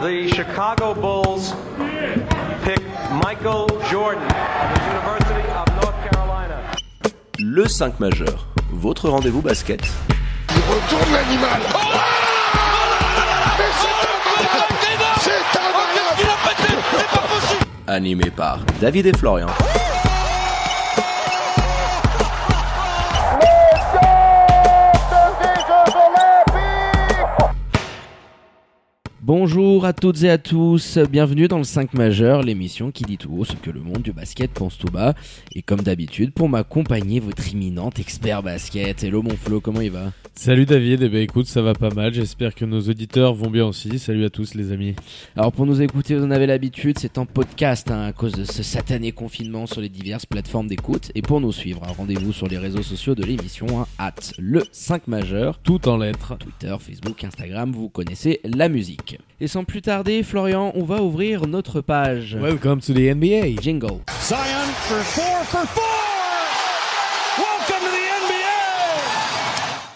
the Chicago Bulls pick Michael Jordan of the University of North Carolina. Le 5 majeur, votre rendez-vous basket. Il retourne l'animal. Oh Mais c'est un malade Animé par David et Florian. Bonjour à toutes et à tous, bienvenue dans le 5 majeur, l'émission qui dit tout haut ce que le monde du basket pense tout bas. Et comme d'habitude, pour m'accompagner, votre imminent expert basket. Hello mon Flo, comment il va? Salut David, eh ben écoute, ça va pas mal, j'espère que nos auditeurs vont bien aussi. Salut à tous les amis. Alors pour nous écouter, vous en avez l'habitude, c'est en podcast hein, à cause de ce satané confinement sur les diverses plateformes d'écoute. Et pour nous suivre, hein, rendez-vous sur les réseaux sociaux de l'émission, hein, at le 5 majeur, Tout en lettres. Twitter, Facebook, Instagram, vous connaissez la musique. Et sans plus tarder, Florian, on va ouvrir notre page. Welcome to the NBA. Jingle. Zion for four for four. Welcome to the NBA.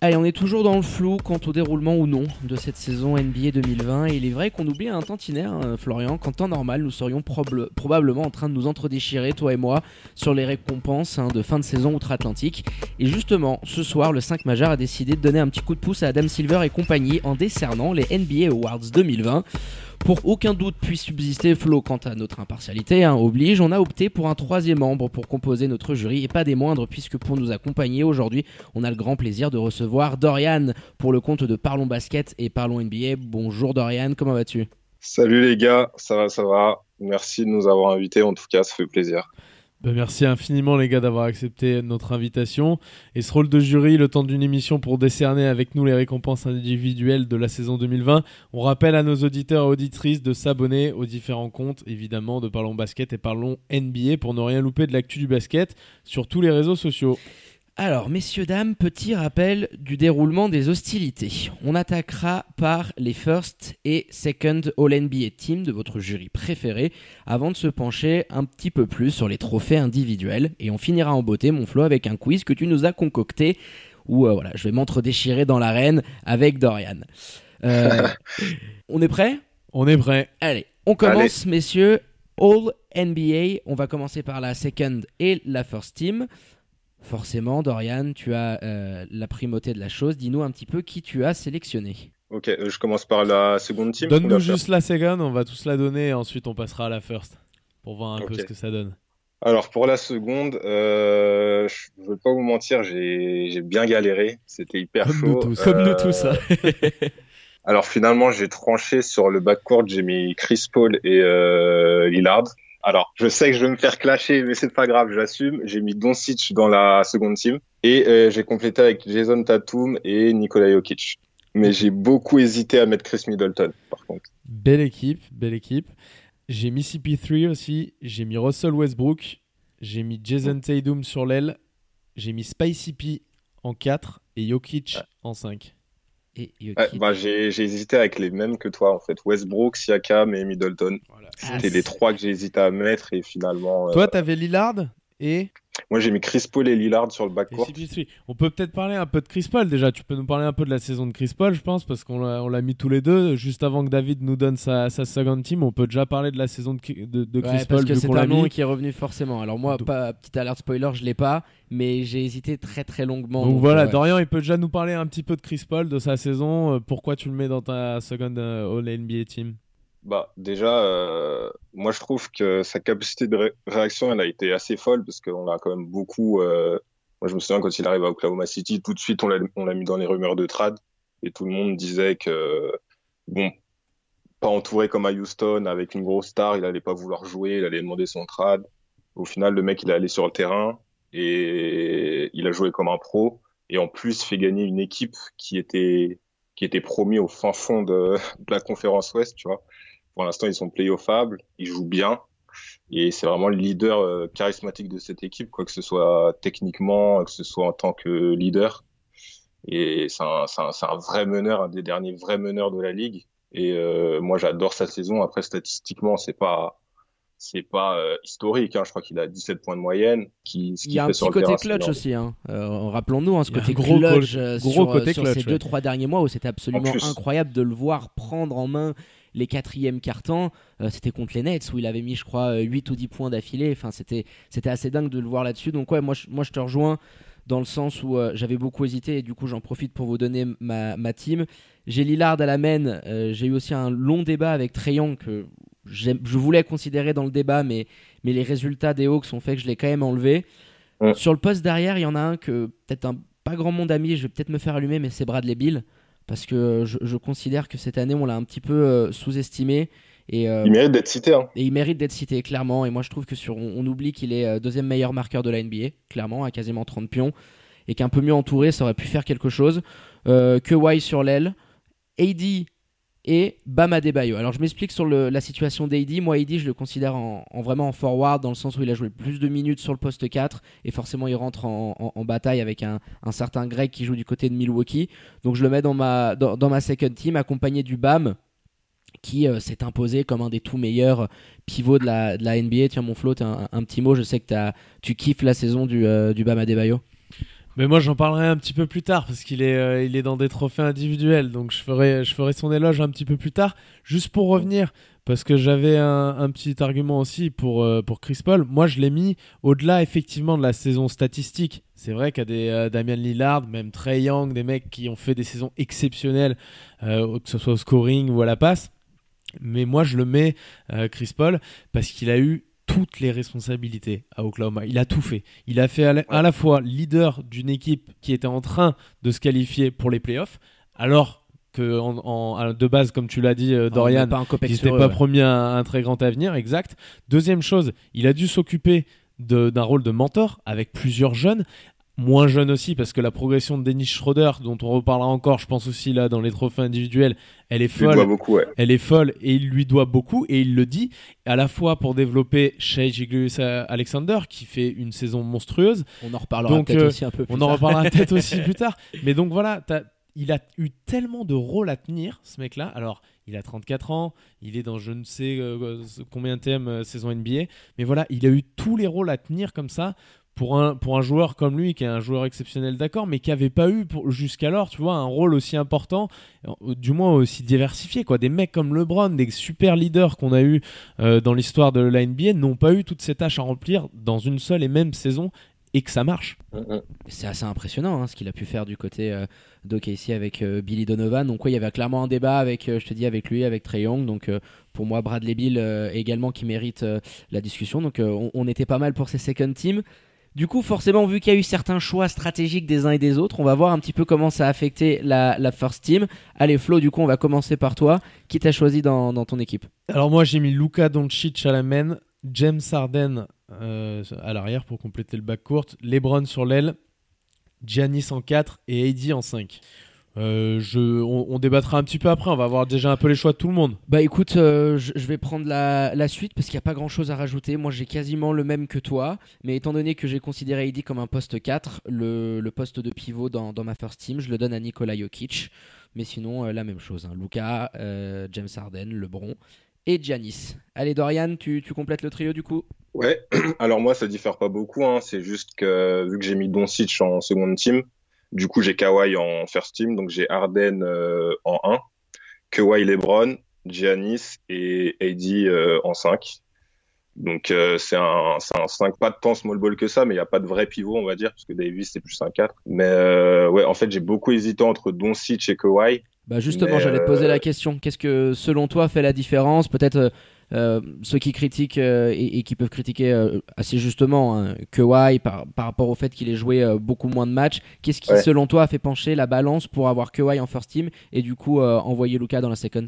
Allez, on est toujours dans le flou quant au déroulement ou non de cette saison NBA 2020. Et il est vrai qu'on oublie un tantinet, hein, Florian, qu'en temps normal, nous serions prob- probablement en train de nous entredéchirer, toi et moi, sur les récompenses hein, de fin de saison outre-Atlantique. Et justement, ce soir, le 5 majeur a décidé de donner un petit coup de pouce à Adam Silver et compagnie en décernant les NBA Awards 2020. Pour aucun doute puisse subsister Flo quant à notre impartialité, hein, oblige, on a opté pour un troisième membre pour composer notre jury et pas des moindres puisque pour nous accompagner aujourd'hui, on a le grand plaisir de recevoir Dorian pour le compte de Parlons Basket et Parlons NBA. Bonjour Dorian, comment vas-tu? Salut les gars, ça va, ça va. Merci de nous avoir invités, en tout cas, ça fait plaisir. Ben, merci infiniment les gars d'avoir accepté notre invitation. Et ce rôle de jury, le temps d'une émission pour décerner avec nous les récompenses individuelles de la saison 2020. On rappelle à nos auditeurs et auditrices de s'abonner aux différents comptes, évidemment, de Parlons Basket et Parlons NBA pour ne rien louper de l'actu du basket sur tous les réseaux sociaux. Alors, messieurs, dames, petit rappel du déroulement des hostilités. On attaquera par les first et second All-NBA Team de votre jury préféré avant de se pencher un petit peu plus sur les trophées individuels. Et on finira en beauté, mon Flo, avec un quiz que tu nous as concocté où euh, voilà, je vais m'entre-déchirer dans l'arène avec Dorian. Euh, on est prêt? On est prêt. Allez, on commence, messieurs. All NBA. On va commencer par la second et la first team. Forcément, Dorian, tu as euh, la primauté de la chose. Dis-nous un petit peu qui tu as sélectionné. Ok, euh, je commence par la seconde team. ou Donne-nous juste la second, on va tous la donner et ensuite on passera à la first pour voir un peu ce que ça donne. Alors pour la seconde, euh, je ne veux pas vous mentir, j'ai bien galéré. C'était hyper Comme chaud. nous tous. Comme nous tous. hein. Alors finalement, j'ai tranché sur le backcourt. J'ai mis Chris Paul et euh, Lillard. Alors, je sais que je vais me faire clasher, mais c'est pas grave, j'assume. J'ai mis Doncic dans la seconde team et euh, j'ai complété avec Jason Tatum et Nikola Jokic. Mais j'ai beaucoup hésité à mettre Chris Middleton, par contre. Belle équipe, belle équipe. J'ai mis CP3 aussi, j'ai mis Russell Westbrook, j'ai mis Jason Tatum sur l'aile, j'ai mis Spicy P en 4 et Jokic en 5. Et Ouais, Jokic. bah, j'ai j'ai hésité avec les mêmes que toi, en fait. Westbrook, Siakam et Middleton. Ah, C'était les c'est- trois que j'ai hésité à mettre et finalement. euh, Toi, t'avais Lillard? Et, Moi, j'ai mis Chris Paul et Lillard sur le et backcourt. CP3. On peut peut-être parler un peu de Chris Paul déjà. Tu peux nous parler un peu de la saison de Chris Paul, je pense, parce qu'on l'a mis tous les deux. Juste avant que David nous donne sa, sa second team, on peut déjà parler de la saison de, Ki- de, de Chris Ouais, Paul parce que c'est un nom qui est revenu forcément. Alors moi, Donc- pas petite alerte spoiler, je l'ai pas, mais j'ai hésité très très longuement. Donc voilà, ouais. Dorian, il peut déjà nous parler un petit peu de Chris Paul, de sa saison. euh, pourquoi tu le mets dans ta second euh, All NBA team? Bah, déjà, euh, moi, je trouve que sa capacité de ré- réaction, elle a été assez folle parce qu'on a quand même beaucoup. euh, Moi, je me souviens quand il arrive à Oklahoma City, tout de suite, on l'a l'a mis dans les rumeurs de trade et tout le monde disait que, bon, pas entouré comme à Houston avec une grosse star, il allait pas vouloir jouer, il allait demander son trade. Au final, le mec, il est allé sur le terrain et il a joué comme un pro et en plus fait gagner une équipe qui était qui était promis au fin fond de, de la conférence Ouest, tu vois. Pour l'instant, ils sont playoffables, ils jouent bien. Et c'est vraiment le leader euh, charismatique de cette équipe, quoi que ce soit techniquement, que ce soit en tant que leader. Et c'est un, vrai meneur, un des derniers vrais meneurs de la ligue. Et euh, moi, j'adore sa saison. Après, statistiquement, c'est pas c'est pas euh, historique. Hein. Je crois qu'il a 17 points de moyenne. Qui, ce Il y a un petit côté clutch aussi. Hein. Euh, Rappelons-nous, hein, ce côté gros clutch gros sur, côté sur clutch, ces ouais. deux trois derniers mois où c'était absolument incroyable de le voir prendre en main les quatrièmes cartons, euh, c'était contre les Nets où il avait mis, je crois, 8 ou 10 points d'affilée. Enfin, c'était, c'était assez dingue de le voir là-dessus. Donc, ouais, moi, je, moi, je te rejoins dans le sens où j'avais beaucoup hésité et du coup, j'en profite pour vous donner ma, ma team. J'ai Lillard à la main. j'ai eu aussi un long débat avec Trayon que je voulais considérer dans le débat, mais, mais les résultats des Hawks ont fait que je l'ai quand même enlevé. Sur le poste derrière, il y en a un que peut-être un pas grand monde a mis, je vais peut-être me faire allumer, mais c'est Bradley Bill. Parce que je, considère que cette année, on l'a un petit peu euh, sous-estimé. Et, euh, il mérite d'être cité. Hein. Et il mérite d'être cité, clairement. Et moi, je trouve que sur, on, oublie qu'il est euh, deuxième meilleur marqueur de la NBA, clairement, à quasiment 30 pions. Et qu'un peu mieux entouré, ça aurait pu faire quelque chose. que Wai sur l'aile. AD et Bam Adebayo. Alors je m'explique sur la situation d'AD. Moi, AD, je le considère en, vraiment en forward dans le sens où il a joué plus de minutes sur le poste 4 et forcément il rentre en, bataille avec un, certain Greg qui joue du côté de Milwaukee. Donc je le mets dans ma, dans, second team accompagné du Bam qui euh, s'est imposé comme un des tout meilleurs pivots de la, de la NBA. Tiens, mon Flo, un, petit mot. Je sais que tu kiffes la saison du, euh, du Bam Adebayo. Mais moi j'en parlerai un petit peu plus tard parce qu'il est, euh, il est dans des trophées individuels, donc je ferai, je ferai son éloge un petit peu plus tard. Juste pour revenir, parce que j'avais un, petit argument aussi pour, euh, pour Chris Paul. Moi je l'ai mis au-delà effectivement de la saison statistique. C'est vrai qu'il y a des euh, Damian Lillard, même Trey Young, des mecs qui ont fait des saisons exceptionnelles, que ce soit au scoring ou à la passe. Mais moi je le mets Chris Paul parce qu'il a eu toutes les responsabilités à Oklahoma. Il a tout fait. Il a fait à la, fois leader d'une équipe qui était en train de se qualifier pour les playoffs, alors que en, de base, comme tu l'as dit, euh, Dorian, il n'était pas promis un, un, très grand avenir, exact. Deuxième chose, il a dû s'occuper d'un rôle de mentor avec plusieurs jeunes moins jeune aussi parce que la progression de Dennis Schroeder dont on reparlera encore je pense aussi là dans les trophées individuels elle est folle. beaucoup, elle est folle et il lui doit beaucoup et il le dit à la fois pour développer Shea Gilgeous Alexander qui fait une saison monstrueuse. On en reparlera peut-être euh, aussi un peu plus on en reparlera peut-être aussi plus tard. Mais donc voilà il a eu tellement de rôles à tenir ce mec là alors il a 34 ans, il est dans je ne sais euh, combien de thèmes euh, saison NBA, mais voilà, il a eu tous les rôles à tenir comme ça pour un, pour un joueur comme lui, qui est un joueur exceptionnel, d'accord, mais qui n'avait pas eu jusqu'alors, tu vois, un rôle aussi important, euh, du moins aussi diversifié, quoi. Des mecs comme LeBron, des super leaders qu'on a eu euh, dans l'histoire de la NBA, n'ont pas eu toutes ces tâches à remplir dans une seule et même saison et que ça marche. C'est assez impressionnant hein, ce qu'il a pu faire du côté euh, d'OKC avec euh, Billy Donovan. Donc, ouais, il y avait clairement un débat avec, je te dis, avec lui, avec Trey Young. Donc, pour moi, Bradley Bill également qui mérite la discussion. Donc, on, on, était pas mal pour ces second teams. Du coup, forcément, vu qu'il y a eu certains choix stratégiques des uns et des autres, on va voir un petit peu comment ça a affecté la, first team. Allez, Flo, du coup, on va commencer par toi. Qui t'as choisi dans, ton équipe Alors, moi, j'ai mis Luka Doncic à la main, James Harden euh, à l'arrière pour compléter le back court, LeBron sur l'aile, Giannis en 4 et AD en 5. Euh, je, on, débattra un petit peu après, on va avoir déjà un peu les choix de tout le monde. Bah écoute, euh, je, vais prendre la, suite parce qu'il n'y a pas grand chose à rajouter. Moi j'ai quasiment le même que toi, mais étant donné que j'ai considéré Heidi comme un poste 4, le, poste de pivot dans, ma first team, je le donne à Nikola Jokic. Mais sinon, euh, la même chose. Hein. Luca, James Harden, LeBron et Giannis. Allez Dorian, tu, tu complètes le trio du coup? Ouais, alors moi ça diffère pas beaucoup, hein. c'est juste que vu que j'ai mis Doncic en seconde team, du coup, j'ai Kawhi en first team, donc j'ai Arden euh, en 1, Kawhi LeBron, Giannis et AD euh, en 5. Donc euh, c'est un, un 5, pas de tant small ball que ça, mais il n'y a pas de vrai pivot, on va dire, parce que Davis c'est plus un 4. Mais ouais, en fait j'ai beaucoup hésité entre Doncic et Kawhi. Bah justement, j'allais te poser la question. Qu'est-ce que selon toi fait la différence? Peut-être euh, ceux qui critiquent euh, et, qui peuvent critiquer euh, assez justement hein, Kawhi par, par, rapport au fait qu'il ait joué beaucoup moins de matchs, qu'est-ce qui selon toi a fait pencher la balance pour avoir Kawhi en first team et du coup envoyer Luca dans la second?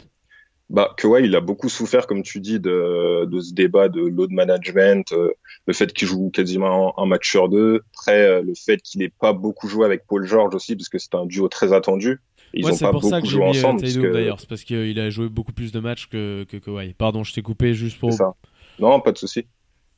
Bah, Kawhi, il a beaucoup souffert, comme tu dis, de, de ce débat de load management, le fait qu'il joue quasiment un, match sur deux, après le fait qu'il n'ait pas beaucoup joué avec Paul George aussi, parce que c'était un duo très attendu. Ils c'est pour ça que j'ai mis ensemble. d'ailleurs, c'est parce qu'il a joué beaucoup plus de matchs que, que Kawhi. Pardon, je t'ai coupé juste pour. Ça. Non, pas de souci.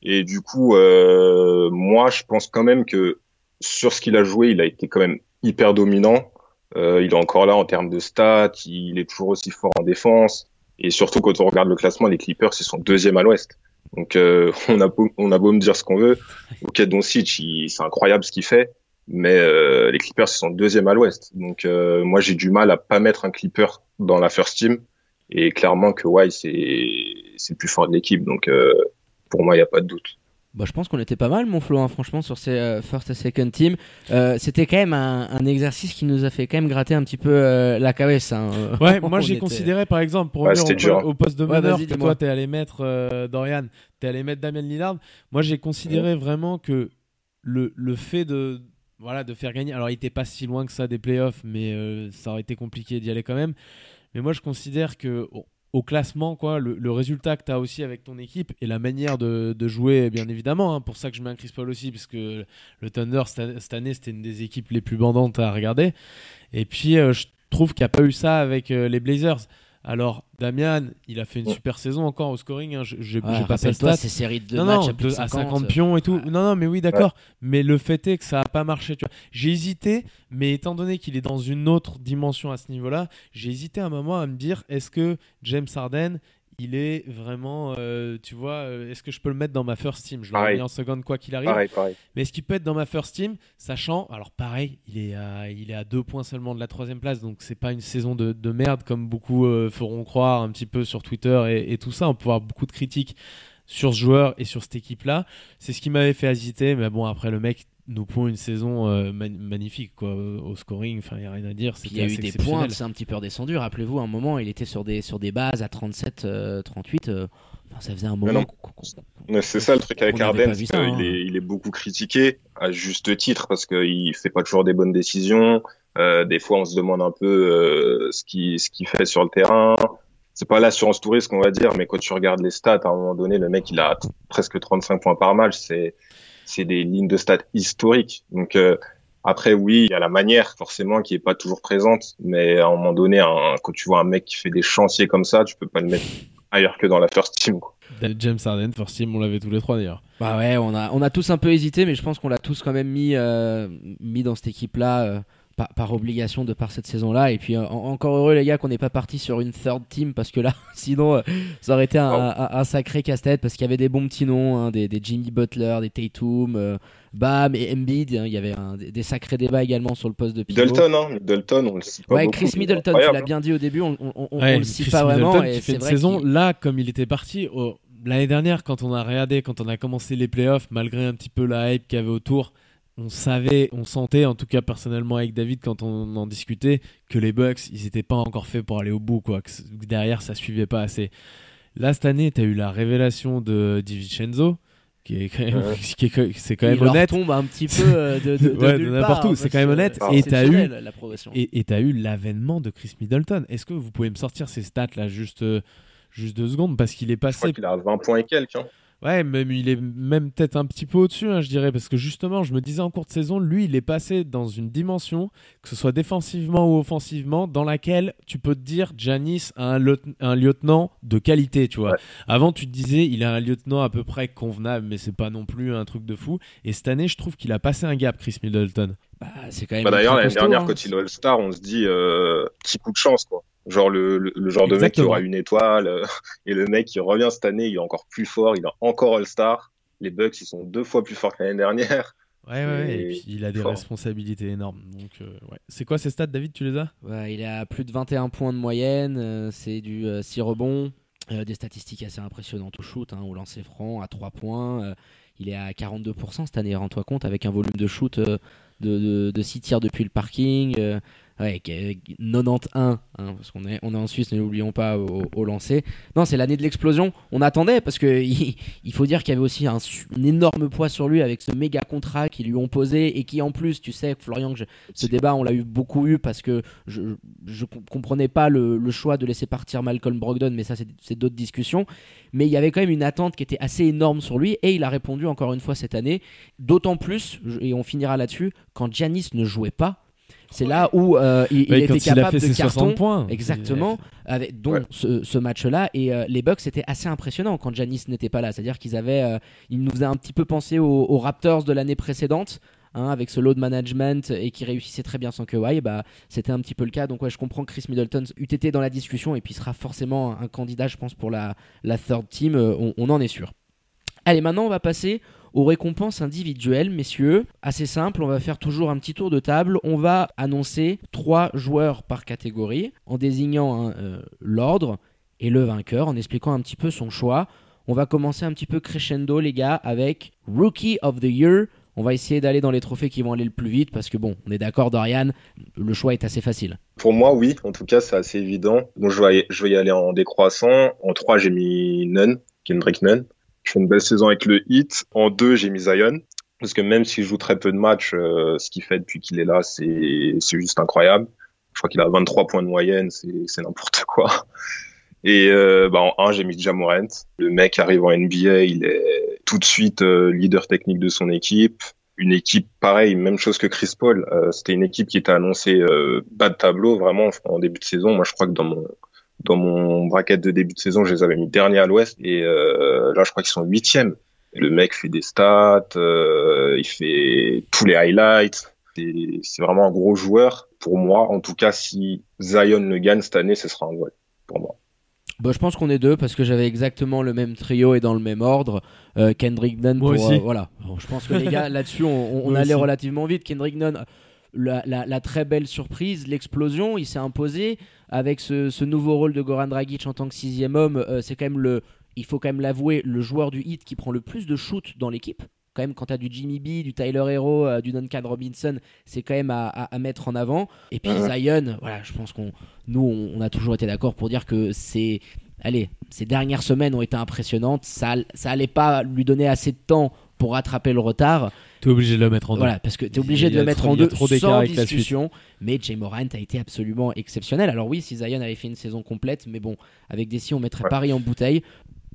Et du coup, euh, moi, je pense quand même que sur ce qu'il a joué, il a été quand même hyper dominant. Euh, il est encore là en termes de stats, il est toujours aussi fort en défense. Et surtout, quand on regarde le classement, les Clippers, ils sont deuxième à l'ouest. Donc, euh, on, a beau, on a beau me dire ce qu'on veut. Ok, Doncic, c'est incroyable ce qu'il fait mais euh, les Clippers sont deuxième à l'Ouest. Donc euh, moi j'ai du mal à pas mettre un Clipper dans la first team Et clairement, que Kawhi, c'est c'est le plus fort de l'équipe. Donc, pour moi, il n'y a pas de doute. Bah, je pense qu'on était pas mal, mon Flo, hein, franchement, sur ces euh, first et second team. Euh, c'était quand même un, exercice qui nous a fait quand même gratter un petit peu euh, la cabesse. Hein. Ouais, moi j'ai considéré, par exemple, pour revenir au, poste de meneur que toi, t'es allé mettre, Dorian, t'es allé mettre Damien Lillard. Moi j'ai considéré vraiment que le, le fait de, voilà, de faire gagner. Alors il était pas si loin que ça des playoffs, mais ça aurait été compliqué d'y aller quand même. Mais moi je considère que au classement, quoi, le, résultat que tu as aussi avec ton équipe et la manière de, jouer, bien évidemment. Hein, pour ça que je mets un Chris Paul aussi, parce que le Thunder, cette année, c'était une des équipes les plus bandantes à regarder. Et puis, euh, je trouve qu'il n'y a pas eu ça avec euh, les Blazers. Alors, Damian, il a fait une super saison encore au scoring. Hein. Je n'ai pas fait stats. ces séries de matchs à, 50, pions et tout. Non, non, mais oui, d'accord. Mais le fait est que ça n'a pas marché. J'ai hésité, mais étant donné qu'il est dans une autre dimension à ce niveau-là, j'ai hésité un moment à me dire est-ce que James Harden il est vraiment, euh, tu vois, euh, est-ce que je peux le mettre dans ma first team? Je l'aurais mis en seconde quoi qu'il arrive. Mais est-ce qu'il peut être dans ma first team, sachant, alors pareil, il est à, il est à deux points seulement de la troisième place, donc c'est pas une saison de, de merde comme beaucoup euh, feront croire un petit peu sur Twitter et, et tout ça. On peut avoir beaucoup de critiques sur ce joueur et sur cette équipe-là. C'est ce qui m'avait fait hésiter, mais bon, après le mec nous pond une saison euh, magnifique quoi, au scoring. Enfin, il n'y a rien à dire. Il y a eu des points, c'est un petit peu redescendu. Rappelez-vous, à un moment, il était sur des, sur des bases à 37, 38. Euh, euh, ça faisait un moment. C'est ça le truc avec Arden, hein. il, est, beaucoup critiqué à juste titre parce qu'il fait pas toujours des bonnes décisions. des fois, on se demande un peu ce qu'il ce fait sur le terrain. C'est pas l'assurance touriste qu'on va dire, mais quand tu regardes les stats, à un moment donné, le mec il a presque 35 points par match. C'est c'est des lignes de stats historiques. Donc euh, après, oui, il y a la manière forcément qui est pas toujours présente, mais à un moment donné, un, quand tu vois un mec qui fait des chantiers comme ça, tu peux pas le mettre ailleurs que dans la first team. Quoi. James Harden, first team, on l'avait tous les trois d'ailleurs. Bah ouais, on a, on a tous un peu hésité, mais je pense qu'on l'a tous quand même mis, euh, mis dans cette équipe-là. Euh, par, obligation de par cette saison-là. Et puis encore heureux les gars qu'on n'est pas parti sur une third team parce que là, sinon, euh, ça aurait été un, sacré casse-tête parce qu'il y avait des bons petits noms, hein, des, Jimmy Butler, des Tatum, euh, Bam et Embiid. Hein. il y avait des, sacrés débats également sur le poste de pivot. Middleton, hein, Middleton, on le cite pas Ouais, Chris Middleton, tu l'as bien dit au début, on, on, le cite pas vraiment. Et fait une saison là, comme il était parti. L'année dernière, quand on a regardé, quand on a commencé les playoffs, malgré un petit peu la hype qu'il y avait autour, on savait, on sentait, en tout cas personnellement avec David quand on en discutait, que les Bucks, ils n'étaient pas encore faits pour aller au bout, quoi. Que derrière, ça suivait pas assez. Là, cette année, tu as eu la révélation de DiVincenzo, qui est quand même, c'est quand même Il honnête. tombe un petit peu euh, de, de, n'importe où, c'est quand même honnête. Et tu as eu, et, as eu l'avènement de Chris Middleton. Est-ce que vous pouvez me sortir ces stats là, juste, euh, juste deux secondes, parce qu'il est passé. Je crois qu'il a 20 points et quelques. Hein. Ouais, même il est même peut-être un petit peu au-dessus, hein, je dirais, parce que justement, je me disais en cours de saison, lui, il est passé dans une dimension, que ce soit défensivement ou offensivement, dans laquelle tu peux te dire, Janis a un, un lieutenant de qualité, tu vois. Avant, tu te disais, il a un lieutenant à peu près convenable, mais c'est pas non plus un truc de fou. Et cette année, je trouve qu'il a passé un gap, Chris Middleton. Bah, c'est quand même. Bah, d'ailleurs, l'année dernière, hein. quand il est All-Star, on se dit, euh, petit coup de chance, quoi. Genre le, le, genre de mec qui aura une étoile euh, et le mec qui revient cette année, il est encore plus fort, il est encore All-Star. Les Bucks, ils sont deux fois plus forts que l'année dernière. Ouais, ouais, et, puis il a des responsabilités énormes. Donc, euh, ouais. C'est quoi ces stats, David Tu les as? Ouais, Il a plus de 21 points de moyenne, euh, c'est du 6 rebonds, des statistiques assez impressionnantes au shoot, hein, au lancer franc, à 3 points. il est à 42% cette année, rends-toi compte, avec un volume de shoot de, de, de, 6 tirs depuis le parking. Ouais, 91, hein, parce qu'on est, on est en Suisse, ne l'oublions pas au, lancer. Non, c'est l'année de l'explosion. On attendait, parce que il, faut dire qu'il y avait aussi un, énorme poids sur lui avec ce méga contrat qu'ils lui ont posé et qui en plus, tu sais, Florian, ce débat, on l'a eu beaucoup eu parce que je, je comprenais pas le, choix de laisser partir Malcolm Brogdon, mais ça, c'est d'autres discussions. Mais il y avait quand même une attente qui était assez énorme sur lui et il a répondu encore une fois cette année. D'autant plus, et on finira là-dessus, quand Giannis ne jouait pas c'est là où euh, il, était capable de carton. Points. Exactement. Avec, dont ce, match-là. Et euh, les Bucks, c'était assez impressionnant quand Janis n'était pas là. C'est-à-dire qu'ils avaient. Euh, ils nous faisaient un petit peu penser aux, Raptors de l'année précédente. Hein, avec ce load management et qui réussissait très bien sans que bah, c'était un petit peu le cas. Donc ouais, je comprends que Chris Middleton eût été dans la discussion et puis sera forcément un candidat, je pense, pour la, la third team. on en est sûr. Allez, maintenant on va passer aux récompenses individuelles, messieurs. Assez simple, on va faire toujours un petit tour de table. On va annoncer trois joueurs par catégorie en désignant hein, euh, l'ordre et le vainqueur en expliquant un petit peu son choix. On va commencer un petit peu crescendo, les gars, avec Rookie of the Year. On va essayer d'aller dans les trophées qui vont aller le plus vite parce que bon, on est d'accord, Dorian, le choix est assez facile. Pour moi, oui. En tout cas, c'est assez évident. Bon, je vais, je vais y aller en décroissant. En 3, j'ai mis Nunn, Kendrick Nunn. Je fais une belle saison avec le Hit. En 2, j'ai mis Zion. Parce que même s'il joue très peu de matchs, euh, ce qu'il fait depuis qu'il est là, c'est juste incroyable. Je crois qu'il a 23 points de moyenne, c'est n'importe quoi. Et euh, bah, en 1, j'ai mis Jamorant. Le mec arrive en NBA, il est tout de suite euh, leader technique de son équipe. Une équipe pareil, même chose que Chris Paul. C'était une équipe qui était annoncée bas de tableau vraiment en début de saison. Moi, je crois que dans mon dans mon bracket de début de saison, je les avais mis dernier à l'Ouest. Et euh, là, je crois qu'ils sont huitièmes. Le mec fait des stats, il fait tous les highlights. C'est vraiment un gros joueur. Pour moi, en tout cas, si Zion le gagne cette année, ce sera un voile pour moi. Bah, je pense qu'on est deux parce que j'avais exactement le même trio et dans le même ordre. Euh, Kendrick Nunn, Moi pour, aussi. euh, voilà. Bon, je pense que les gars, là-dessus, on, allait aussi. relativement vite. Kendrick Nunn, la, la- la très belle surprise, l'explosion, il s'est imposé avec ce, ce nouveau rôle de Goran Dragic en tant que sixième homme. euh, c'est quand même le, il faut quand même l'avouer, le joueur du hit qui prend le plus de shoots dans l'équipe. Quand même, quand tu as du Jimmy B, du Tyler Hero, euh, du Duncan Robinson, c'est quand même à, à- à mettre en avant. Et puis Zion, voilà, je pense qu'on, nous, on, on a toujours été d'accord pour dire que c'est, allez, ces dernières semaines ont été impressionnantes. Ça, ça allait pas lui donner assez de temps pour rattraper le retard. T'es obligé de le mettre en deux. Voilà, parce que tu es obligé de le mettre trop- en deux trop sans avec la suite. discussion. Mais Jay Morant a été absolument exceptionnel. Alors oui, si Zion avait fait une saison complète, mais bon, avec Desi, on mettrait Ouais. Paris en bouteille.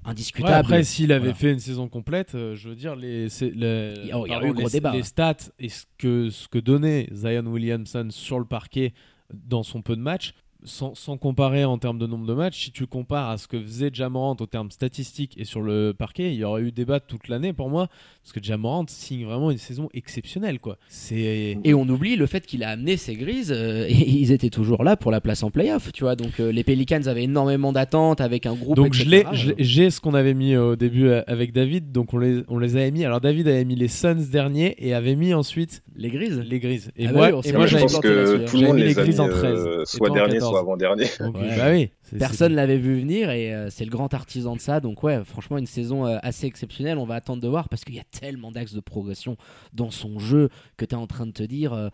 Ouais, Indiscutable. après, s'il avait Voilà. fait une saison complète, euh, je veux dire, les, les, Il y a- il y a pardon, eu gros les- débat, les ouais. stats et ce que, ce que donnait Zion Williamson sur le parquet dans son peu de matchs, sans, sans comparer en termes de nombre de matchs, si tu compares à ce que faisait Jamorant au terme statistique et sur le parquet, il y aurait eu débat toute l'année pour moi, parce que Jamorant signe vraiment une saison exceptionnelle. quoi. C'est Et on oublie le fait qu'il a amené ses grises euh, et ils étaient toujours là pour la place en playoff, tu vois. Donc euh, les Pelicans avaient énormément d'attentes avec un groupe. Donc je l'ai, etc. je l'ai- j'ai ce qu'on avait mis au début euh, avec David, donc on les, on les avait mis. Alors David avait mis les Suns derniers et avait mis ensuite Les grises. les Grises. Et Ah moi, bah oui, et moi je pense que tout le monde mis les les a mis en 13, euh, soit dernier, 14. soit avant-dernier. Donc, Ouais. bah oui. Personne l'avait vu venir et euh, c'est le grand artisan de ça. Donc ouais, franchement une saison euh, assez exceptionnelle. On va attendre de voir parce qu'il y a tellement d'axes de progression dans son jeu que tu es en train de te dire euh,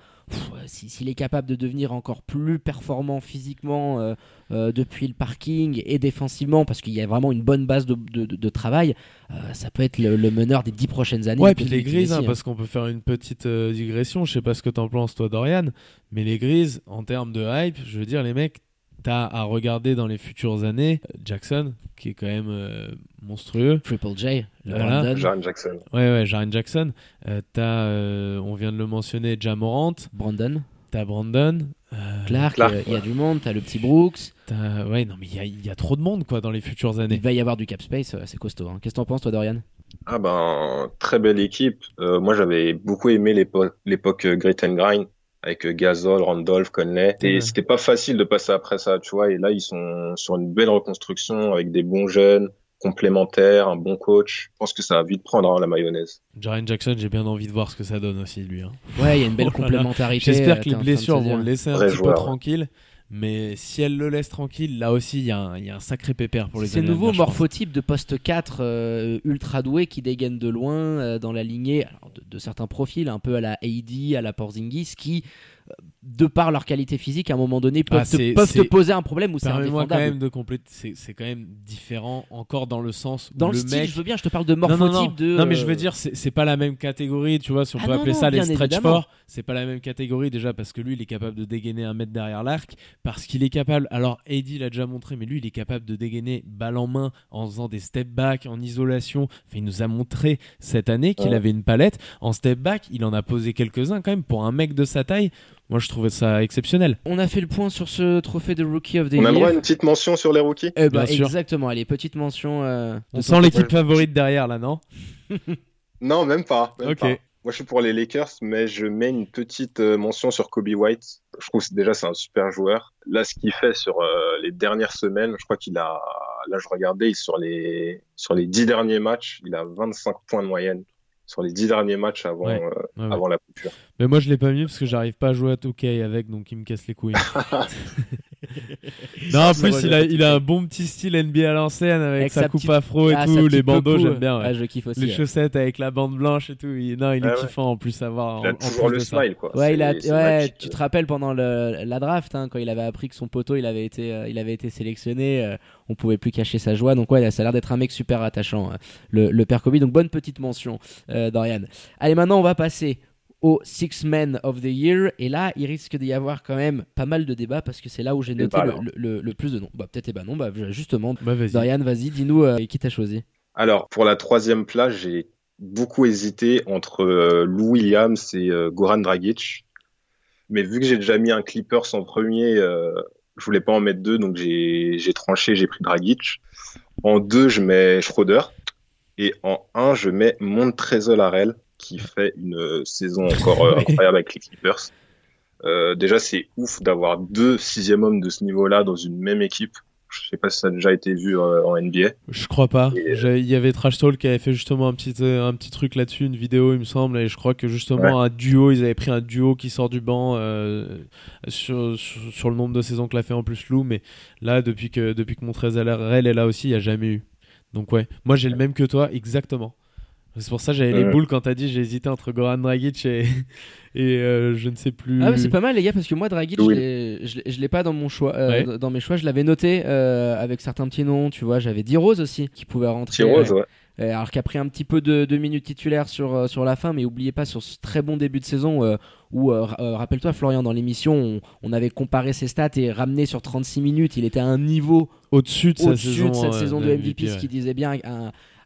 s'il est capable de devenir encore plus performant physiquement euh, depuis le parking et défensivement parce qu'il y a vraiment une bonne base de, de- de- de travail, ça peut être le, le meneur des dix prochaines années. Ouais, puis les grises, hein, hein. parce qu'on peut faire une petite digression. Je sais pas ce que t'en penses, toi, Dorian, mais les grises, en termes de hype, je veux dire, les mecs, t'as à regarder dans les futures années euh, Jackson, qui est quand même euh, monstrueux. Triple J, le Voilà. Brandon, Jaren Jackson. Ouais, ouais, Jaren Jackson. Euh, t'as, euh, on vient de le mentionner, Jamorant. Brandon, T'as Brandon. euh, Clark, Clark, euh, il y a du monde, t'as le petit Brooks. t'as- ouais, non, mais il y a, il y a trop de monde, quoi, dans les futures Il années. va y avoir du cap space, c'est costaud. hein. Qu'est-ce que t'en penses toi Dorian? Ah ben, très belle équipe. Euh, moi, j'avais beaucoup aimé l'époque, l'époque Great and Grind avec euh, Gasol, Randolph, Conley. Et c'était pas facile de passer après ça, tu vois. Et là, ils sont sur une belle reconstruction avec des bons jeunes, complémentaires, un bon coach. Je pense que ça va vite prendre hein, la mayonnaise. Jaren Jackson, j'ai bien envie de voir ce que ça donne aussi, lui. hein. Ouais, il y a une belle complémentarité. J'espère euh, que les blessures vont le laisser un Vrai petit peu ouais. Mais si elle le laisse tranquille, là aussi, il y, a un- il y a un sacré pépère pour les C'est nouveau morphotype de poste 4 euh, ultra doué qui dégaine de loin euh, dans la lignée alors, de, de certains profils, un peu à la AD, à la Porzingis, qui, de par leur qualité physique, à un moment donné, peuvent, Ah, te, peuvent poser un problème où c'est Permets-moi quand indéfendable. même de compléter. C'est quand même différent encore dans le sens où Dans le, le style, mec. je veux bien, je te parle de Non, non, morphotype non. de. Non, mais je euh, veux dire, c'est pas la même catégorie, tu vois, si on Ah peut appeler ça les stretch forts, c'est pas la même catégorie déjà parce que lui, il est capable de dégainer un mètre derrière l'arc, parce qu'il est capable, alors Eddie l'a déjà montré, mais lui, il est capable de dégainer balle en main en faisant des step back, en isolation. Enfin, il nous a montré cette année qu'il Ouais. avait une palette. En step back, il en a posé quelques-uns quand même pour un mec de sa taille. Moi, je trouvais ça exceptionnel. On a fait le point sur ce trophée de Rookie of the On a droit à Year. une petite mention sur les rookies? Eh ben, Bien sûr. exactement, allez, petite mention. euh, On sent l'équipe favorite derrière là, non? Non, même pas. même Ok. pas. Moi, je suis pour les Lakers, mais je mets une petite euh, mention sur Kobe White. Je trouve que déjà c'est un super joueur. Là, ce qu'il fait sur euh, les dernières semaines, je crois qu'il a, là, je regardais sur les sur les dix derniers matchs, il a 25 points de moyenne sur les dix derniers matchs avant Ouais. euh, Ouais, ouais. avant la futur. Mais moi, je l'ai pas mis parce que j'arrive pas à jouer à 2K avec, donc il me casse les couilles. non, en plus, il a, il a un bon petit style NBA à l'ancienne avec, Avec sa, sa coupe petite- afro et Ah, tout, les bandeaux, j'aime bien. ouais. Ah, je kiffe aussi. les ouais. chaussettes avec la bande blanche et tout. Il, non, il est ouais. kiffant en plus à voir. Il a en- toujours plus le de ça. smile, quoi. Ouais, il a, magique. tu te rappelles pendant le, la draft, hein, quand il avait appris que son poteau, il avait été, euh, il avait été sélectionné, euh, on pouvait plus cacher sa joie. Donc ouais, ça a l'air d'être un mec super attachant, euh, le, le père Kobe. Donc bonne petite mention, euh, Dorian. Allez, maintenant on va passer au Six Men of the Year. Et là, il risque d'y avoir quand même pas mal de débats parce que c'est là où j'ai noté Débat, le, alors. le- le- le plus de noms. Bah peut-être eh ben non, bah justement. Bah. Dorian, vas-y, dis-nous euh, qui t'as choisi. Alors, pour la troisième place, j'ai beaucoup hésité entre euh, Lou Williams et euh, Goran Dragic. Mais vu que j'ai déjà mis un Clippers en premier, euh, je voulais pas en mettre deux, donc j'ai tranché, j'ai pris Dragic. En deux, je mets Schroeder. Et en un, je mets Montrezl qui fait une euh, saison encore euh, incroyable avec les Clippers. Euh, déjà, c'est ouf d'avoir deux sixième hommes de ce niveau-là dans une même équipe. Je sais pas si ça a déjà été vu euh, en NBA. Je crois pas. Et, euh, Il y avait Trash Talk qui avait fait justement un petit, euh, un petit truc là-dessus, une vidéo, il me semble, et je crois que justement un duo, ils avaient pris un duo qui sort du banc euh, sur, sur, sur le nombre de saisons que l'a fait en plus Lou, mais là, depuis que, depuis que Montrezl est là aussi, il n'y a jamais eu. Donc ouais, moi j'ai le même que toi, exactement. C'est pour ça que j'avais les boules quand t'as dit j'ai hésité entre Goran Dragic et, et euh, je ne sais plus. Ah, mais c'est pas mal, les gars, parce que moi, Dragic, Oui. je l'ai- pas dans mon choix, euh, Ouais. dans- mes choix. Je l'avais noté euh, avec certains petits noms, tu vois. J'avais D-Rose aussi qui pouvait rentrer. Rose, ouais. Alors qui a pris un petit peu de, de minutes titulaires sur, sur la fin, mais oubliez pas sur ce très bon début de saison euh, où, ra- rappelle-toi Florian, dans l'émission, on, on avait comparé ses stats et ramené sur 36 minutes, il était à un niveau au-dessus de, saison, de cette euh, saison de MVP, ce ouais. qui disait bien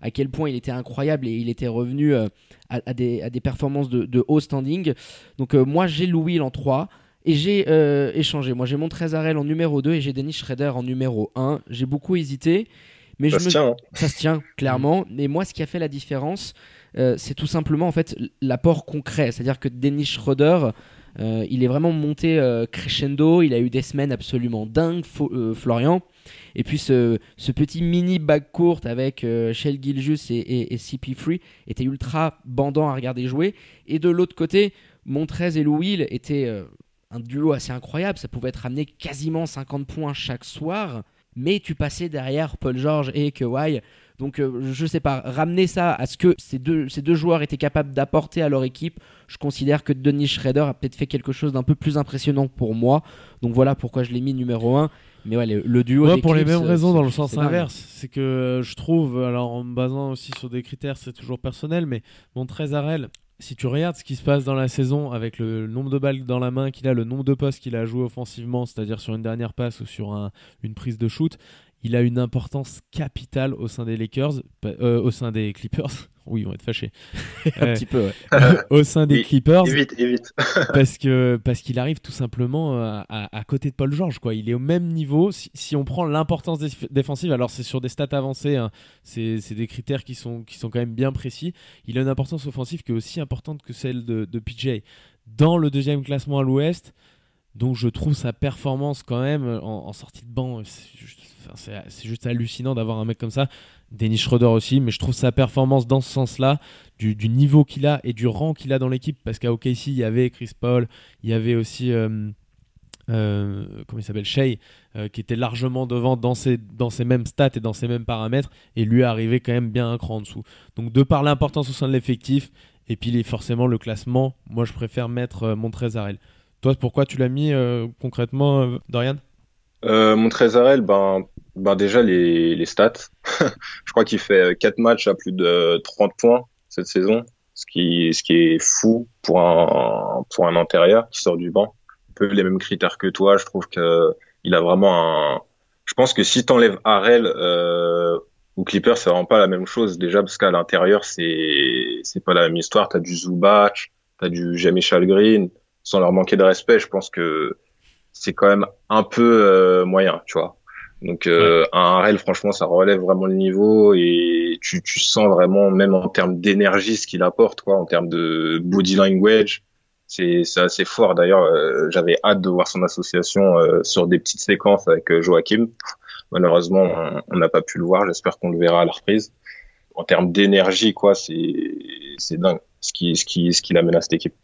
à quel point il était incroyable et il était revenu euh, à, à des, à des performances de, de haut standing. Donc euh, moi j'ai Louis en 3 et j'ai euh, échangé. Moi j'ai mon Trezarel en numéro 2 et j'ai Denis Schrader en numéro 1. J'ai beaucoup hésité. Mais Ça je se me, tient, hein. ça se tient clairement. Mais moi, ce qui a fait la différence, euh, c'est tout simplement en fait l'apport concret. C'est-à-dire que Dennis Schroeder, euh, il est vraiment monté euh, crescendo. Il a eu des semaines absolument dingues, euh, Florian. Et puis ce, petit mini backcourt avec euh, Shell Gilgis et, et, et CP Free était ultra bandant à regarder jouer. Et de l'autre côté, Montrez et Louis étaient un duo assez incroyable. Ça pouvait être ramené quasiment 50 points chaque soir. Mais tu passais derrière Paul George et Kawhi. Donc euh, je sais pas, ramener ça à ce que ces deux, ces deux joueurs étaient capables d'apporter à leur équipe, je considère que Denis Schrader a peut-être fait quelque chose d'un peu plus impressionnant pour moi. Donc voilà pourquoi je l'ai mis numéro 1. Mais ouais, le, le duo. Ouais, pour les mêmes euh, raisons dans le sens inverse. C'est que euh, je trouve, alors en me basant aussi sur des critères, c'est toujours personnel, mais mon Trezarel, si tu regardes ce qui se passe dans la saison avec le nombre de balles dans la main qu'il a, le nombre de postes qu'il a joué offensivement, c'est-à-dire sur une dernière passe ou sur un- une prise de shoot, il a une importance capitale au sein des Lakers, euh, au sein des Clippers. Oui, ils vont être fâchés. Un Euh, petit peu, ouais. au sein des Et- Clippers Évite, évite. parce que parce qu'il arrive tout simplement euh, à, à côté de Paul George quoi il est au même niveau si, si on prend l'importance déf- défensive alors c'est sur des stats avancées hein, c'est c'est des critères qui sont qui sont quand même bien précis il a une importance offensive qui est aussi importante que celle de, de PJ dans le deuxième classement à l'Ouest donc je trouve sa performance quand même euh, en, sortie de banc c'est juste, enfin, c'est- juste hallucinant d'avoir un mec comme ça. Dennis Schroeder aussi mais je trouve sa performance dans ce sens là du, niveau qu'il a et du rang qu'il a dans l'équipe parce qu'à OKC il y avait Chris Paul il y avait aussi euh, euh, comment il s'appelle Shea euh, qui était largement devant dans ses, mêmes stats et dans ses mêmes paramètres et lui arrivé quand même bien un cran en dessous. Donc de par l'importance au sein de l'effectif et puis forcément le classement moi je préfère mettre euh, Montrezarel pourquoi tu l'as mis euh, concrètement euh, Dorian? Euh, Montrezarel, ben, ben déjà les, stats. je crois qu'il fait 4 matchs à plus de 30 points cette saison, ce qui, ce est fou pour un, pour un intérieur qui sort du banc. Un peu les mêmes critères que toi. Je trouve que il a vraiment un. Je pense que si t'enlèves Harrell euh, ou Clipper, c'est vraiment pas la même chose déjà parce qu'à l'intérieur c'est c'est pas la même histoire. T'as du Zubac, t'as du Jamie Green. Sans leur manquer de respect, je pense que c'est quand même un peu euh, moyen, tu vois. Donc euh, un Harrell, franchement, ça relève vraiment le niveau et tu, tu sens vraiment, même en termes d'énergie, ce qu'il apporte, quoi, en termes de body language, c'est assez fort. D'ailleurs, euh, j'avais hâte de voir son association euh, sur des petites séquences avec euh, Joachim. Malheureusement, on- n'a pas pu le voir. J'espère qu'on le verra à la reprise. En termes d'énergie, quoi, c'est c'est dingue ce qui ce qui ce qu'il amène à cette équipe.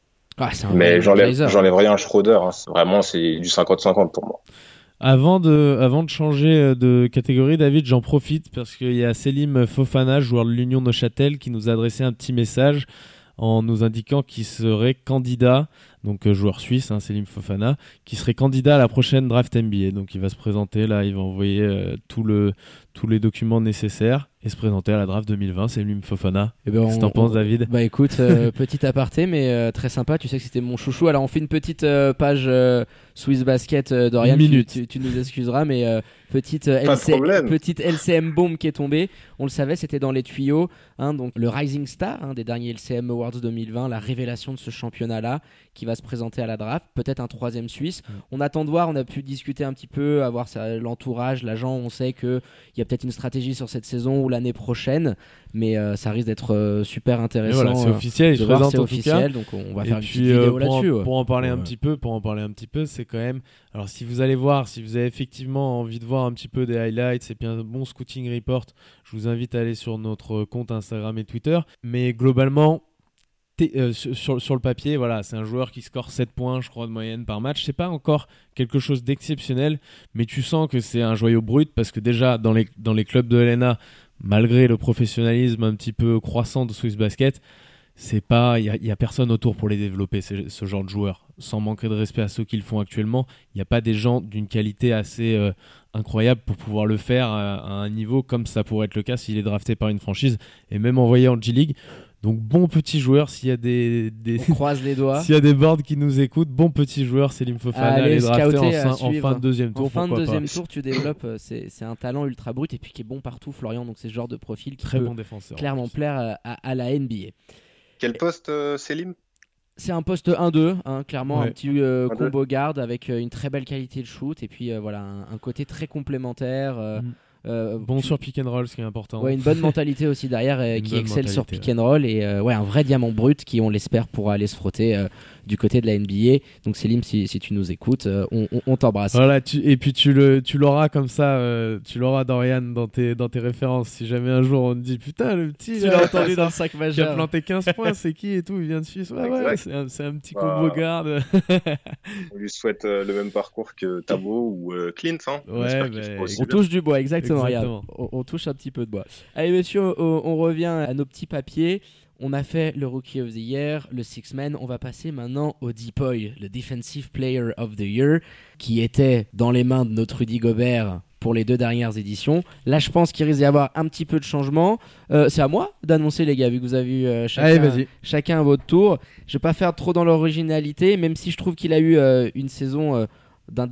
Ah, c'est un Mais j'enlève j'enlève rien à Schroeder. hein. Vraiment, c'est du 50-50 pour moi. Avant de, avant de changer euh, de catégorie, David, j'en profite parce qu'il y a Selim Fofana, joueur de l'Union Neuchâtel, qui nous a adressé un petit message en nous indiquant qu'il serait candidat, donc euh, joueur suisse, hein, Selim Fofana, qui serait candidat à la prochaine draft NBA. Donc il va se présenter là, il va envoyer euh, tout le, tous les documents nécessaires et se présenter à la draft 2020. Selim Fofana. Eh ben, Qu'est-ce que t'en penses, David Bah écoute, euh, petit aparté, mais euh, très sympa. Tu sais que c'était mon chouchou. Alors on fait une petite euh, page euh, Swiss Basket, euh, Dorian. Tu- minute. Tu, tu nous excuseras, mais euh, petite, euh, petite LCM bombe qui est tombée. On le savait, c'était dans les tuyaux. hein, donc le Rising Star hein, des derniers LCM Awards 2020, la révélation de ce championnat-là, qui va se présenter à la draft. Peut-être un troisième Suisse. Mm. On attend de voir. On a pu discuter un petit peu, avoir l'entourage, l'agent. On sait que il y a peut-être une stratégie sur cette saison ou l'année prochaine, mais euh, ça risque d'être euh, super intéressant. voilà, c'est euh, officiel, il présente c'est en tout cas. officiel, donc on va Et faire une petite euh, vidéo là-dessus. ouais. pour en parler un Ouais. petit peu, pour en parler un petit peu, c'est quand même. Alors, si vous allez voir, si vous avez effectivement envie de voir un petit peu des highlights et puis un bon scouting report, je vous invite à aller sur notre compte Instagram et Twitter. Mais globalement, euh, sur, le papier, voilà, c'est un joueur qui score 7 points, je crois, de moyenne par match. C'est pas encore quelque chose d'exceptionnel, mais tu sens que c'est un joyau brut parce que déjà dans les, clubs de LNA, malgré le professionnalisme un petit peu croissant de Swiss Basket, c'est pas il y, a- personne autour pour les développer ce, genre de joueurs sans manquer de respect à ceux qui le font actuellement il n'y a pas des gens d'une qualité assez euh, incroyable pour pouvoir le faire à, à un niveau comme ça pourrait être le cas s'il est drafté par une franchise et même envoyé en G League donc bon petit joueur s'il y a des, des- On croise les doigts. s'il y a des boards qui nous écoutent bon petit joueur Selim Fofana Allez, allez drafter en, en fin de deuxième tour En fin de deuxième pas. tour, tu développes. euh, c'est c'est un talent ultra brut et puis qui est bon partout, Florian. Donc c'est ce genre de profil qui très peut bon défenseur clairement plaire à, à- la NBA. Quel poste, euh, Selim? C'est un poste 1-2, hein, clairement un petit euh, 1-2. combo garde avec euh, une très belle qualité de shoot et puis euh, voilà un, un côté très complémentaire. euh, Mm. Euh, bon sur pick and roll ce qui est important. Ouais, une bonne mentalité aussi derrière euh, qui excelle sur pick and roll et euh, ouais un vrai diamant brut qui on l'espère pourra aller se frotter du côté de la NBA. Donc Selim si, si tu nous écoutes, euh, on, on- on t'embrasse. Voilà, tu, et puis tu le, tu l'auras comme ça, euh, tu l'auras Dorian dans tes, dans tes références. Si jamais un jour on te dit putain le petit, Tu l'as entendu dans le sac qui a majeur. planté 15 points, c'est qui et tout, il vient de Suisse. Ouais, ouais, c'est un, c'est un petit Bah. combo garde. On lui souhaite euh, le même parcours que Tabo ou euh, Clint. Hein. On Ouais, bah, On touche du bois, exactement. Exactement. regarde. On, on touche un petit peu de bois. Allez, messieurs, on, on revient à nos petits papiers. On a fait le Rookie of the Year, le Six Man. On va passer maintenant au Deepoy, le Defensive Player of the Year, qui était dans les mains de notre Rudy Gobert pour les deux dernières éditions. Là, je pense qu'il risque d'y avoir un petit peu de changement. Euh, c'est à moi d'annoncer, les gars, vu que vous avez eu euh, chacun, Allez, vas-y. chacun à votre tour. Je vais pas faire trop dans l'originalité, même si je trouve qu'il a eu euh, une saison d'un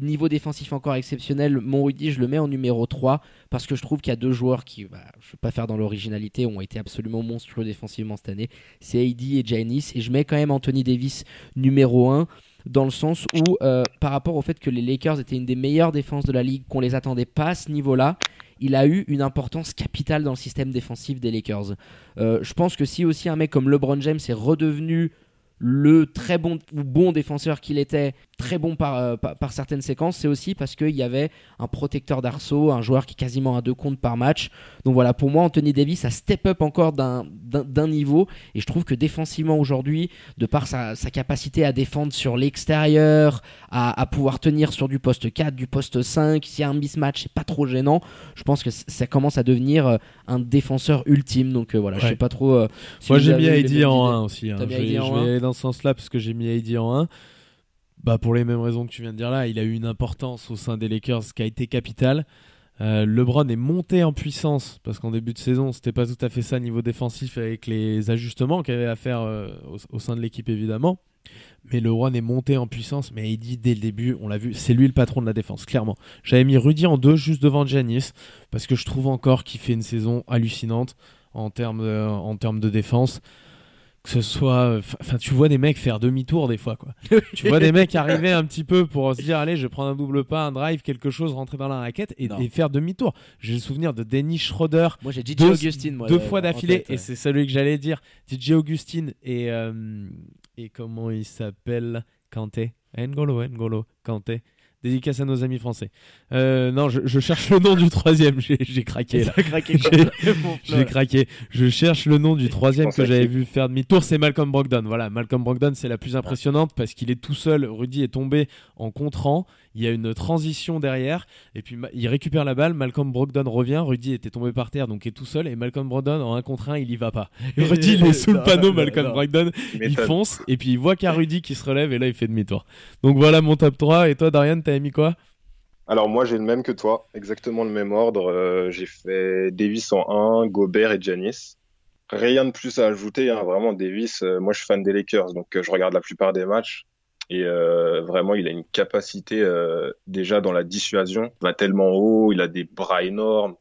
niveau défensif encore exceptionnel. Mon Rudy, je le mets en numéro 3 parce que je trouve qu'il y a deux joueurs qui, bah, je ne vais pas faire dans l'originalité, ont été absolument monstrueux défensivement cette année. C'est AD et Giannis. Et je mets quand même Anthony Davis numéro 1 dans le sens où, euh, par rapport au fait que les Lakers étaient une des meilleures défenses de la ligue, qu'on les attendait pas à ce niveau-là, il a eu une importance capitale dans le système défensif des Lakers. Euh, je pense que si aussi un mec comme LeBron James est redevenu le très bon ou bon défenseur qu'il était, très bon par, euh, par, par certaines séquences, c'est aussi parce qu'il y avait un protecteur d'arceau, un joueur qui est quasiment à deux comptes par match. Donc voilà, pour moi, Anthony Davis a step up encore d'un- niveau. Et je trouve que défensivement aujourd'hui, de par sa, sa capacité à défendre sur l'extérieur, à, à pouvoir tenir sur du poste 4, du poste 5, s'il y a un mismatch, c'est pas trop gênant. Je pense que ça commence à devenir euh, un défenseur ultime. Donc euh, voilà, je sais pas trop. euh, si Moi j'ai mis Heidi en idées. 1 aussi. hein. Je vais, je vais aller dans ce sens-là parce que j'ai mis Heidi en 1. Bah, pour les mêmes raisons que tu viens de dire là, il a eu une importance au sein des Lakers qui a été capitale. Euh, LeBron est monté en puissance parce qu'en début de saison, c'était pas tout à fait ça niveau défensif avec les ajustements qu'il avait à faire euh, au, sein de l'équipe évidemment. Mais LeBron est monté en puissance, mais Heidi dès le début, on l'a vu, c'est lui le patron de la défense, clairement. J'avais mis Rudy en 2 juste devant Giannis parce que je trouve encore qu'il fait une saison hallucinante en termes de défense. Que ce soit. Enfin, tu vois des mecs faire demi-tour des fois, quoi. tu vois des mecs arriver un petit peu pour se dire allez, je prends un double pas, un drive, quelque chose, rentrer dans la raquette et, faire demi-tour. J'ai le souvenir de Dennis Schroeder Moi j'ai DJ deux, Augustine, moi, deux euh, fois d'affilée et c'est celui que j'allais dire. DJ Augustine et, euh, et comment il s'appelle? Kanté? N'Golo, N'Golo, Kanté. Dédicace à nos amis français. Euh, non, je, je cherche le nom du troisième. J'ai craqué là. Craqué J'ai- craqué. Je cherche le nom du troisième que j'avais vu faire demi-tour. C'est Malcolm Brogdon. Voilà, Malcolm Brogdon, c'est la plus impressionnante parce qu'il est tout seul. Rudy est tombé en contrant. Il y a une transition derrière. Et puis il récupère la balle. Malcolm Brogdon revient. Rudy était tombé par terre, donc est tout seul. Et Malcolm Brogdon, en un contre un, il y va pas. Et Rudy, il est sous le panneau. Malcolm. Brogdon, Il fonce. Et puis il voit qu'il y a Rudy qui se relève. Et là, il fait demi-tour. Donc voilà mon top 3. Et toi, Darian, t'as mis quoi? Alors moi j'ai le même que toi, exactement le même ordre. Euh, j'ai fait Davis en 1, Gobert et Giannis. Rien de plus à ajouter, hein. vraiment Davis. euh, moi je suis fan des Lakers, donc euh, je regarde la plupart des matchs et euh, vraiment il a une capacité euh, déjà dans la dissuasion. Il va tellement haut, il a des bras énormes,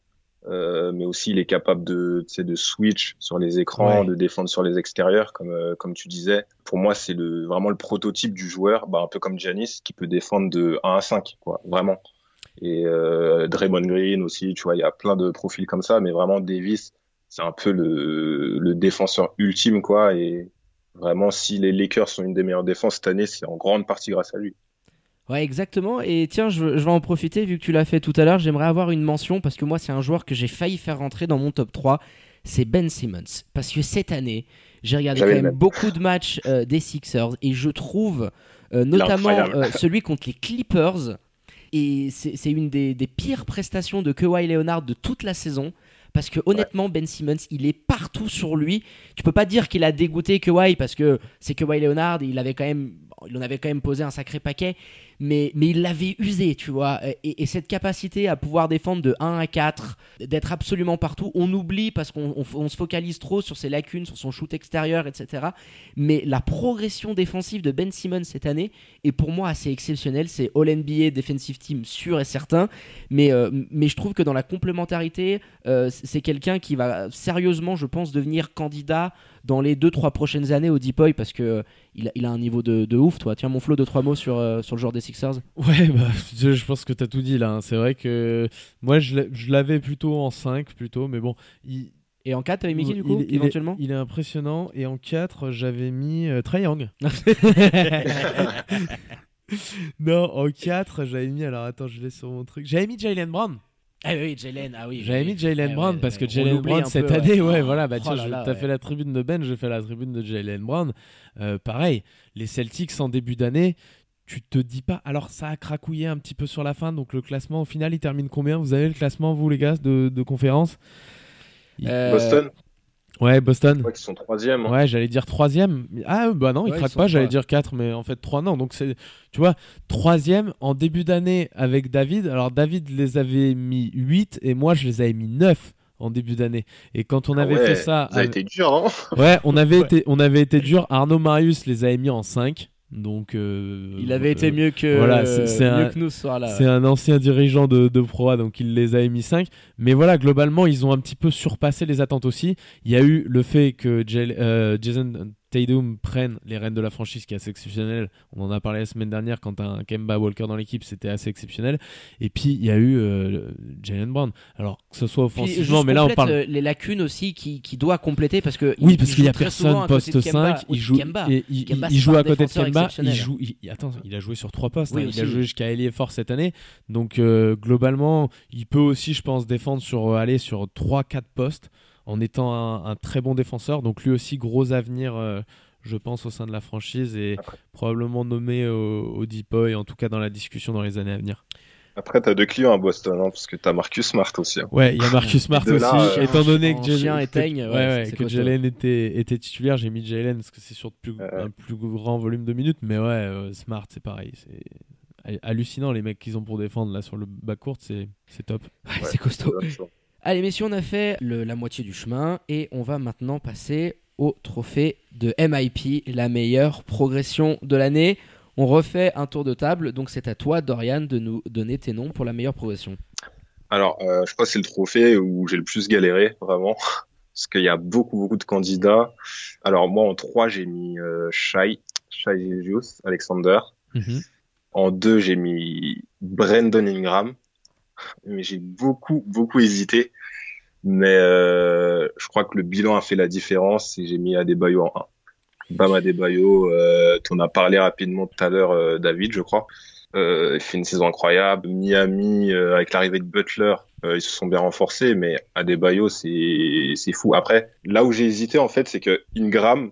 euh, mais aussi il est capable de, de switch sur les écrans, Ouais. de défendre sur les extérieurs, comme euh, comme tu disais. Pour moi c'est le vraiment le prototype du joueur, bah, un peu comme Giannis qui peut défendre de 1 à 5, quoi, vraiment et euh, Draymond Green aussi, tu vois, il y a plein de profils comme ça, mais vraiment Davis, c'est un peu le, le défenseur ultime, quoi, et vraiment, si les Lakers sont une des meilleures défenses cette année, c'est en grande partie grâce à lui. Ouais, exactement. Et tiens, je, je vais en profiter, vu que tu l'as fait tout à l'heure, j'aimerais avoir une mention, parce que moi, c'est un joueur que j'ai failli faire rentrer dans mon top 3, c'est Ben Simmons. Parce que cette année, j'ai regardé quand même même. beaucoup de matchs euh, des Sixers, et je trouve euh, notamment euh, celui contre les Clippers, et c'est c'est une des, des pires prestations de Kawhi Leonard de toute la saison. Parce que honnêtement, Ben Simmons, il est partout sur lui. Tu peux pas dire qu'il a dégoûté Kawhi parce que c'est Kawhi Leonard, il avait quand même, il en avait quand même posé un sacré paquet, mais, mais il l'avait usé, tu vois. Et, et cette capacité à pouvoir défendre de 1 à 4, d'être absolument partout, on oublie parce qu'on on, on se focalise trop sur ses lacunes, sur son shoot extérieur, etc. Mais la progression défensive de Ben Simmons cette année est pour moi assez exceptionnelle. C'est All NBA Defensive Team sûr et certain, mais, euh, mais je trouve que dans la complémentarité, euh, c'est quelqu'un qui va sérieusement, je pense, devenir candidat dans les 2-3 prochaines années au Deep parce que euh, il, a, un niveau de, de ouf, toi. Tiens, mon flow de 3 mots sur, euh, sur le joueur des Sixers. Ouais, bah, je, pense que t'as tout dit là. hein. C'est vrai que moi, je l'avais plutôt en 5, plutôt, mais bon. Il, Et en 4, t'avais mis qui du il- coup, il est- éventuellement il est, impressionnant. Et en 4, j'avais mis euh, Trae Young. non, en 4, j'avais mis. Alors attends, je l'ai sur mon truc. J'avais mis Jalen Brown. Ah oui, Jalen, ah oui. J'avais oui. mis Jalen Brown parce que Jalen Brown cette peu, année, ouais, Oh, voilà, bah oh tiens, là, t'as ouais. fait la tribune de Ben, j'ai fait la tribune de Jalen Brown. Euh, pareil, les Celtics en début d'année, tu te dis pas. Alors ça a cracouillé un petit peu sur la fin, donc le classement au final, il termine combien? Vous avez le classement, vous les gars, de, de conférence? Euh, Boston, Ouais, Boston. je crois qu'ils sont troisième. hein. Ouais, j'allais dire troisième. Ah, bah non, il Ouais, ils craque sont pas, j'allais trois. dire 4, mais en fait 3 non. Donc c'est, tu vois, troisième en début d'année avec David. Alors David les avait mis 8 et moi je les avais mis 9 en début d'année. Et quand on Ah avait ouais, fait ça, Ça a avec- été dur, hein ouais, on avait Ouais. été, on avait été dur. Arnaud Marius les avait mis en 5. Donc euh, Il avait euh, été mieux que, voilà, c'est- c'est mieux un- que nous ce soir-là. C'est un ancien dirigeant de, de Pro A, donc il les avait mis 5. Mais voilà, globalement, ils ont un petit peu surpassé les attentes aussi. Il y a eu le fait que euh, Jason Tatum prenne les rênes de la franchise, qui est assez exceptionnel. On en a parlé la semaine dernière quand un Kemba Walker dans l'équipe, c'était assez exceptionnel. Et puis, il y a eu euh, Jalen Brown. Alors, que ce soit offensivement, mais là, on parle. euh, les lacunes aussi qui, qui doit compléter parce que Oui, il- parce il qu'il y a personne poste de Kemba. 5. Oui, il joue, Kemba. et il, Kemba, il joue à côté de Kemba. Il joue, il, attends, il a joué sur trois postes. Oui, hein. il a joué jusqu'à ailier fort cette année. Donc euh, globalement, il peut aussi, je pense, défendre sur aller sur 3-4 postes en étant un, un très bon défenseur. Donc lui aussi, gros avenir. euh, je pense au sein de la franchise et probablement nommé au, au Deep Boy, en tout cas dans la discussion dans les années à venir. Après, t'as deux clients à Boston, hein, parce que t'as Marcus Smart aussi. hein. Ouais, il y a Marcus Smart là, aussi. euh, étant donné que Jalen, éteigne, ouais, ouais, que. Jalen était, était titulaire, j'ai mis Jalen parce que c'est sur plus, Euh. un plus grand volume de minutes. Mais ouais, euh, Smart, c'est pareil. C'est hallucinant les mecs qu'ils ont pour défendre là sur le bas court, c'est c'est top. Ouais, c'est costaud. Allez, messieurs, on a fait le- la moitié du chemin et on va maintenant passer au trophée de MIP, la meilleure progression de l'année. On refait un tour de table, donc c'est à toi, Dorian, de nous donner tes noms pour la meilleure progression. Alors, euh, je crois que c'est le trophée où j'ai le plus galéré, vraiment, parce qu'il y a beaucoup, beaucoup de candidats. Alors, moi, en trois, j'ai mis euh, Shai, Shai Gilgeous, Alexander. En deux, j'ai mis Brandon Ingram. Mais j'ai beaucoup, beaucoup hésité. Mais euh, je crois que le bilan a fait la différence et j'ai mis Adebayo en 1. Bam Adebayo, euh, t'en as parlé rapidement tout à l'heure, euh, David, je crois. il fait une saison incroyable. Miami, avec l'arrivée de Butler, ils se sont bien renforcés, mais Adebayo, c'est fou. Après, là où j'ai hésité en fait, c'est que Ingram,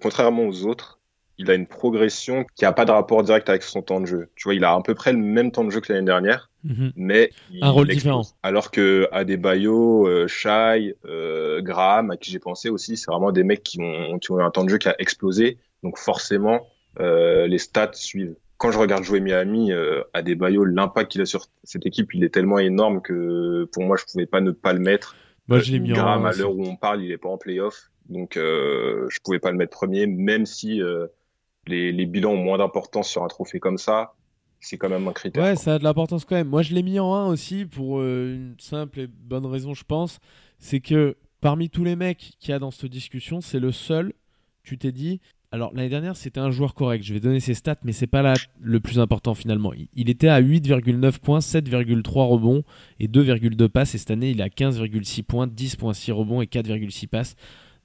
contrairement aux autres, il a une progression qui a pas de rapport direct avec son temps de jeu. Tu vois, il a à peu près le même temps de jeu que l'année dernière, Mhm. mais il Un rôle différent. Alors que Adebayo, euh, Shai, euh, Graham, à qui j'ai pensé aussi, c'est vraiment des mecs qui ont, qui ont eu un temps de jeu qui a explosé. Donc forcément, euh, les stats suivent. Quand je regarde jouer Miami, euh, Adebayo, l'impact qu'il a sur cette équipe, il est tellement énorme que pour moi, je pouvais pas ne pas le mettre. Moi, je l'ai mis en Graham, à l'heure où on parle, il est pas en playoff. Donc euh, je pouvais pas le mettre premier, même si euh, les, les bilans ont moins d'importance sur un trophée comme ça. C'est quand même un critère. Ouais, ça a de l'importance quand même. Moi, je l'ai mis en 1 aussi pour euh, une simple et bonne raison, je pense. C'est que parmi tous les mecs qu'il y a dans cette discussion, c'est le seul, tu t'es dit. Alors, l'année dernière, c'était un joueur correct. Je vais donner ses stats, mais c'est pas là le plus important finalement. Il- Il était à 8,9 points, 7,3 rebonds et 2,2 passes. Et cette année, il a 15,6 points, 10,6 rebonds et 4,6 passes.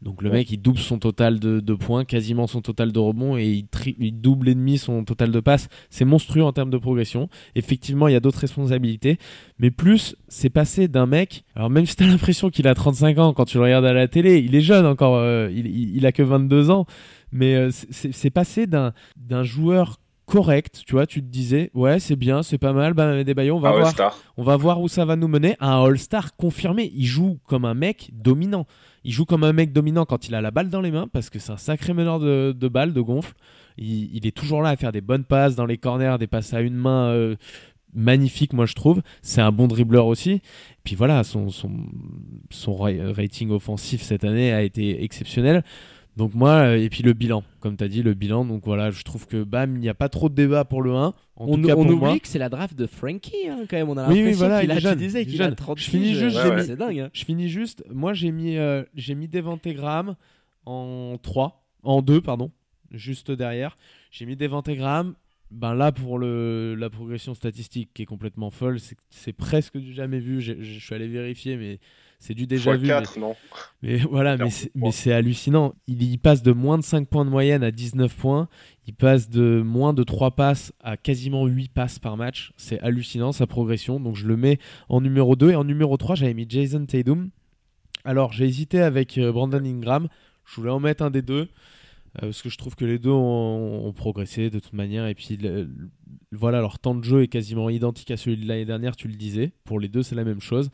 Donc le Ouais. mec, il double son total de, de points, quasiment son total de rebonds, et il, tri- il double et demi son total de passes. C'est monstrueux en termes de progression. Effectivement, il y a d'autres responsabilités, mais plus, c'est passé d'un mec. Alors même si t'as l'impression qu'il a 35 ans quand tu le regardes à la télé, il est jeune encore, euh, il, il, il a que 22 ans, mais euh, c'est- passé d'un joueur correct, tu vois, tu te disais, ouais, c'est bien, c'est pas mal, bah, des baillons, on va Ah voir. On va voir où ça va nous mener. Un All-Star confirmé. Il joue comme un mec dominant. Il joue comme un mec dominant quand il a la balle dans les mains parce que c'est un sacré meneur de, de balles, de gonfle. Il, il est toujours là à faire des bonnes passes dans les corners, des passes à une main euh, magnifiques, moi je trouve. C'est un bon dribbleur aussi. Puis voilà, son, son, son ra- rating offensif cette année a été exceptionnel. Donc moi, euh, et puis le bilan, comme tu as dit, le bilan. Donc voilà, je trouve que bam, il n'y a pas trop de débat pour le 1. En on tout cas on pour oublie moi. que c'est la draft de Frankie hein, quand même. On a Oui, oui, l'impression voilà, qu'il il a, jeune, disais qu'il a jeune. 30 Je finis juste, euh, ouais, mis- dingue. hein. Je finis juste. Moi, j'ai mis, euh, j'ai mis en 3, en 2, pardon, juste derrière. J'ai mis Devante Graham. Ben là, pour le, la progression statistique qui est complètement folle, c'est- c'est presque du jamais vu. Je suis allé vérifier, mais c'est du déjà vu. 4, non Mais, voilà, c'est, mais c'est hallucinant. Il, il passe de moins de 5 points de moyenne à 19 points. Il passe de moins de 3 passes à quasiment 8 passes par match. C'est hallucinant sa progression. Donc je le mets en numéro 2. Et en numéro 3, j'avais mis Jason Tatum. Alors j'ai hésité avec euh, Brandon Ingram. Je voulais en mettre un des deux. Euh, parce que je trouve que les deux ont, progressé de toute manière. Et puis voilà, leur temps de jeu est quasiment identique à celui de l'année dernière, tu le disais. Pour les deux, c'est la même chose.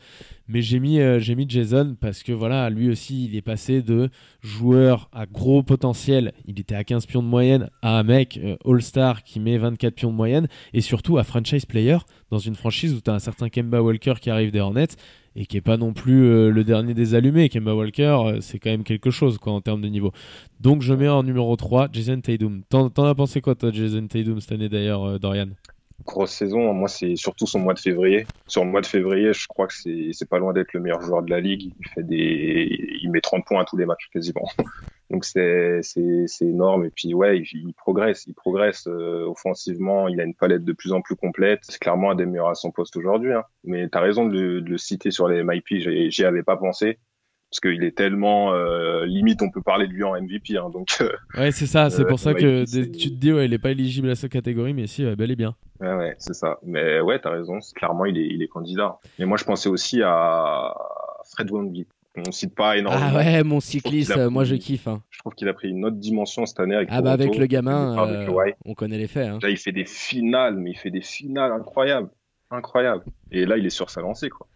Mais j'ai mis, euh, Jason parce que voilà, lui aussi, il est passé de joueur à gros potentiel, il était à 15 pions de moyenne, à un mec euh, All-Star qui met 24 pions de moyenne, et surtout à franchise player dans une franchise où tu as un certain Kemba Walker qui arrive des Hornets et qui est pas non plus euh, le dernier des allumés. Kemba Walker, euh, c'est quand même quelque chose quoi, en termes de niveau. Donc je mets en numéro 3 Jason Tatum. T'en, as pensé quoi, toi, Jason Tatum, cette année d'ailleurs, euh, Dorian? Grosse saison. Moi, c'est surtout son mois de février. Sur le mois de février, je crois que c'est c'est pas loin d'être le meilleur joueur de la ligue. Il fait des, il met 30 points à tous les matchs quasiment. Donc c'est c'est c'est énorme. Et puis ouais, il, il progresse, il progresse euh, offensivement. Il a une palette de plus en plus complète. C'est clairement un des meilleurs à son poste aujourd'hui. Hein. Mais t'as raison de, le- de le citer sur les MIP. J'y avais pas pensé parce qu'il est tellement euh, limite. On peut parler de lui en MVP. Hein, donc euh, Ouais, c'est ça, c'est Euh, pour ça que tu te dis, ouais, il est pas éligible à cette catégorie, mais si, bel et bien. Ouais, ouais, c'est ça. Mais ouais, t'as raison. Clairement, il est, il est candidat. Mais moi, je pensais aussi à Fred Wemby. On cite pas énormément. Ah ouais, mon cycliste, euh, moi je kiffe. hein. Je trouve qu'il a pris une autre dimension cette année avec Ah bah avec le gamin, avec euh, on connaît les faits. hein. Là, il fait des finales, mais il fait des finales incroyables. Incroyables. Et là, il est sur sa lancée, quoi.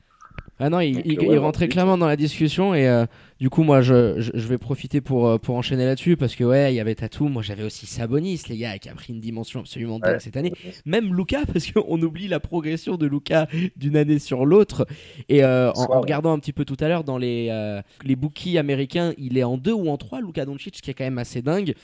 Ah non, il, Donc, il- ouais, il non, rentrait oui, clairement dans la discussion et euh, du coup moi je, je, je vais profiter pour, euh, pour enchaîner là-dessus parce que ouais il y avait Tatum, moi j'avais aussi Sabonis les gars qui a pris une dimension absolument dingue Ouais. cette année. Même Luca parce qu'on oublie la progression de Luca d'une année sur l'autre. Et euh, en, regardant un petit peu tout à l'heure dans les, euh, les bookies américains il est en 2 ou en 3 Luca Doncic ce qui est quand même assez dingue.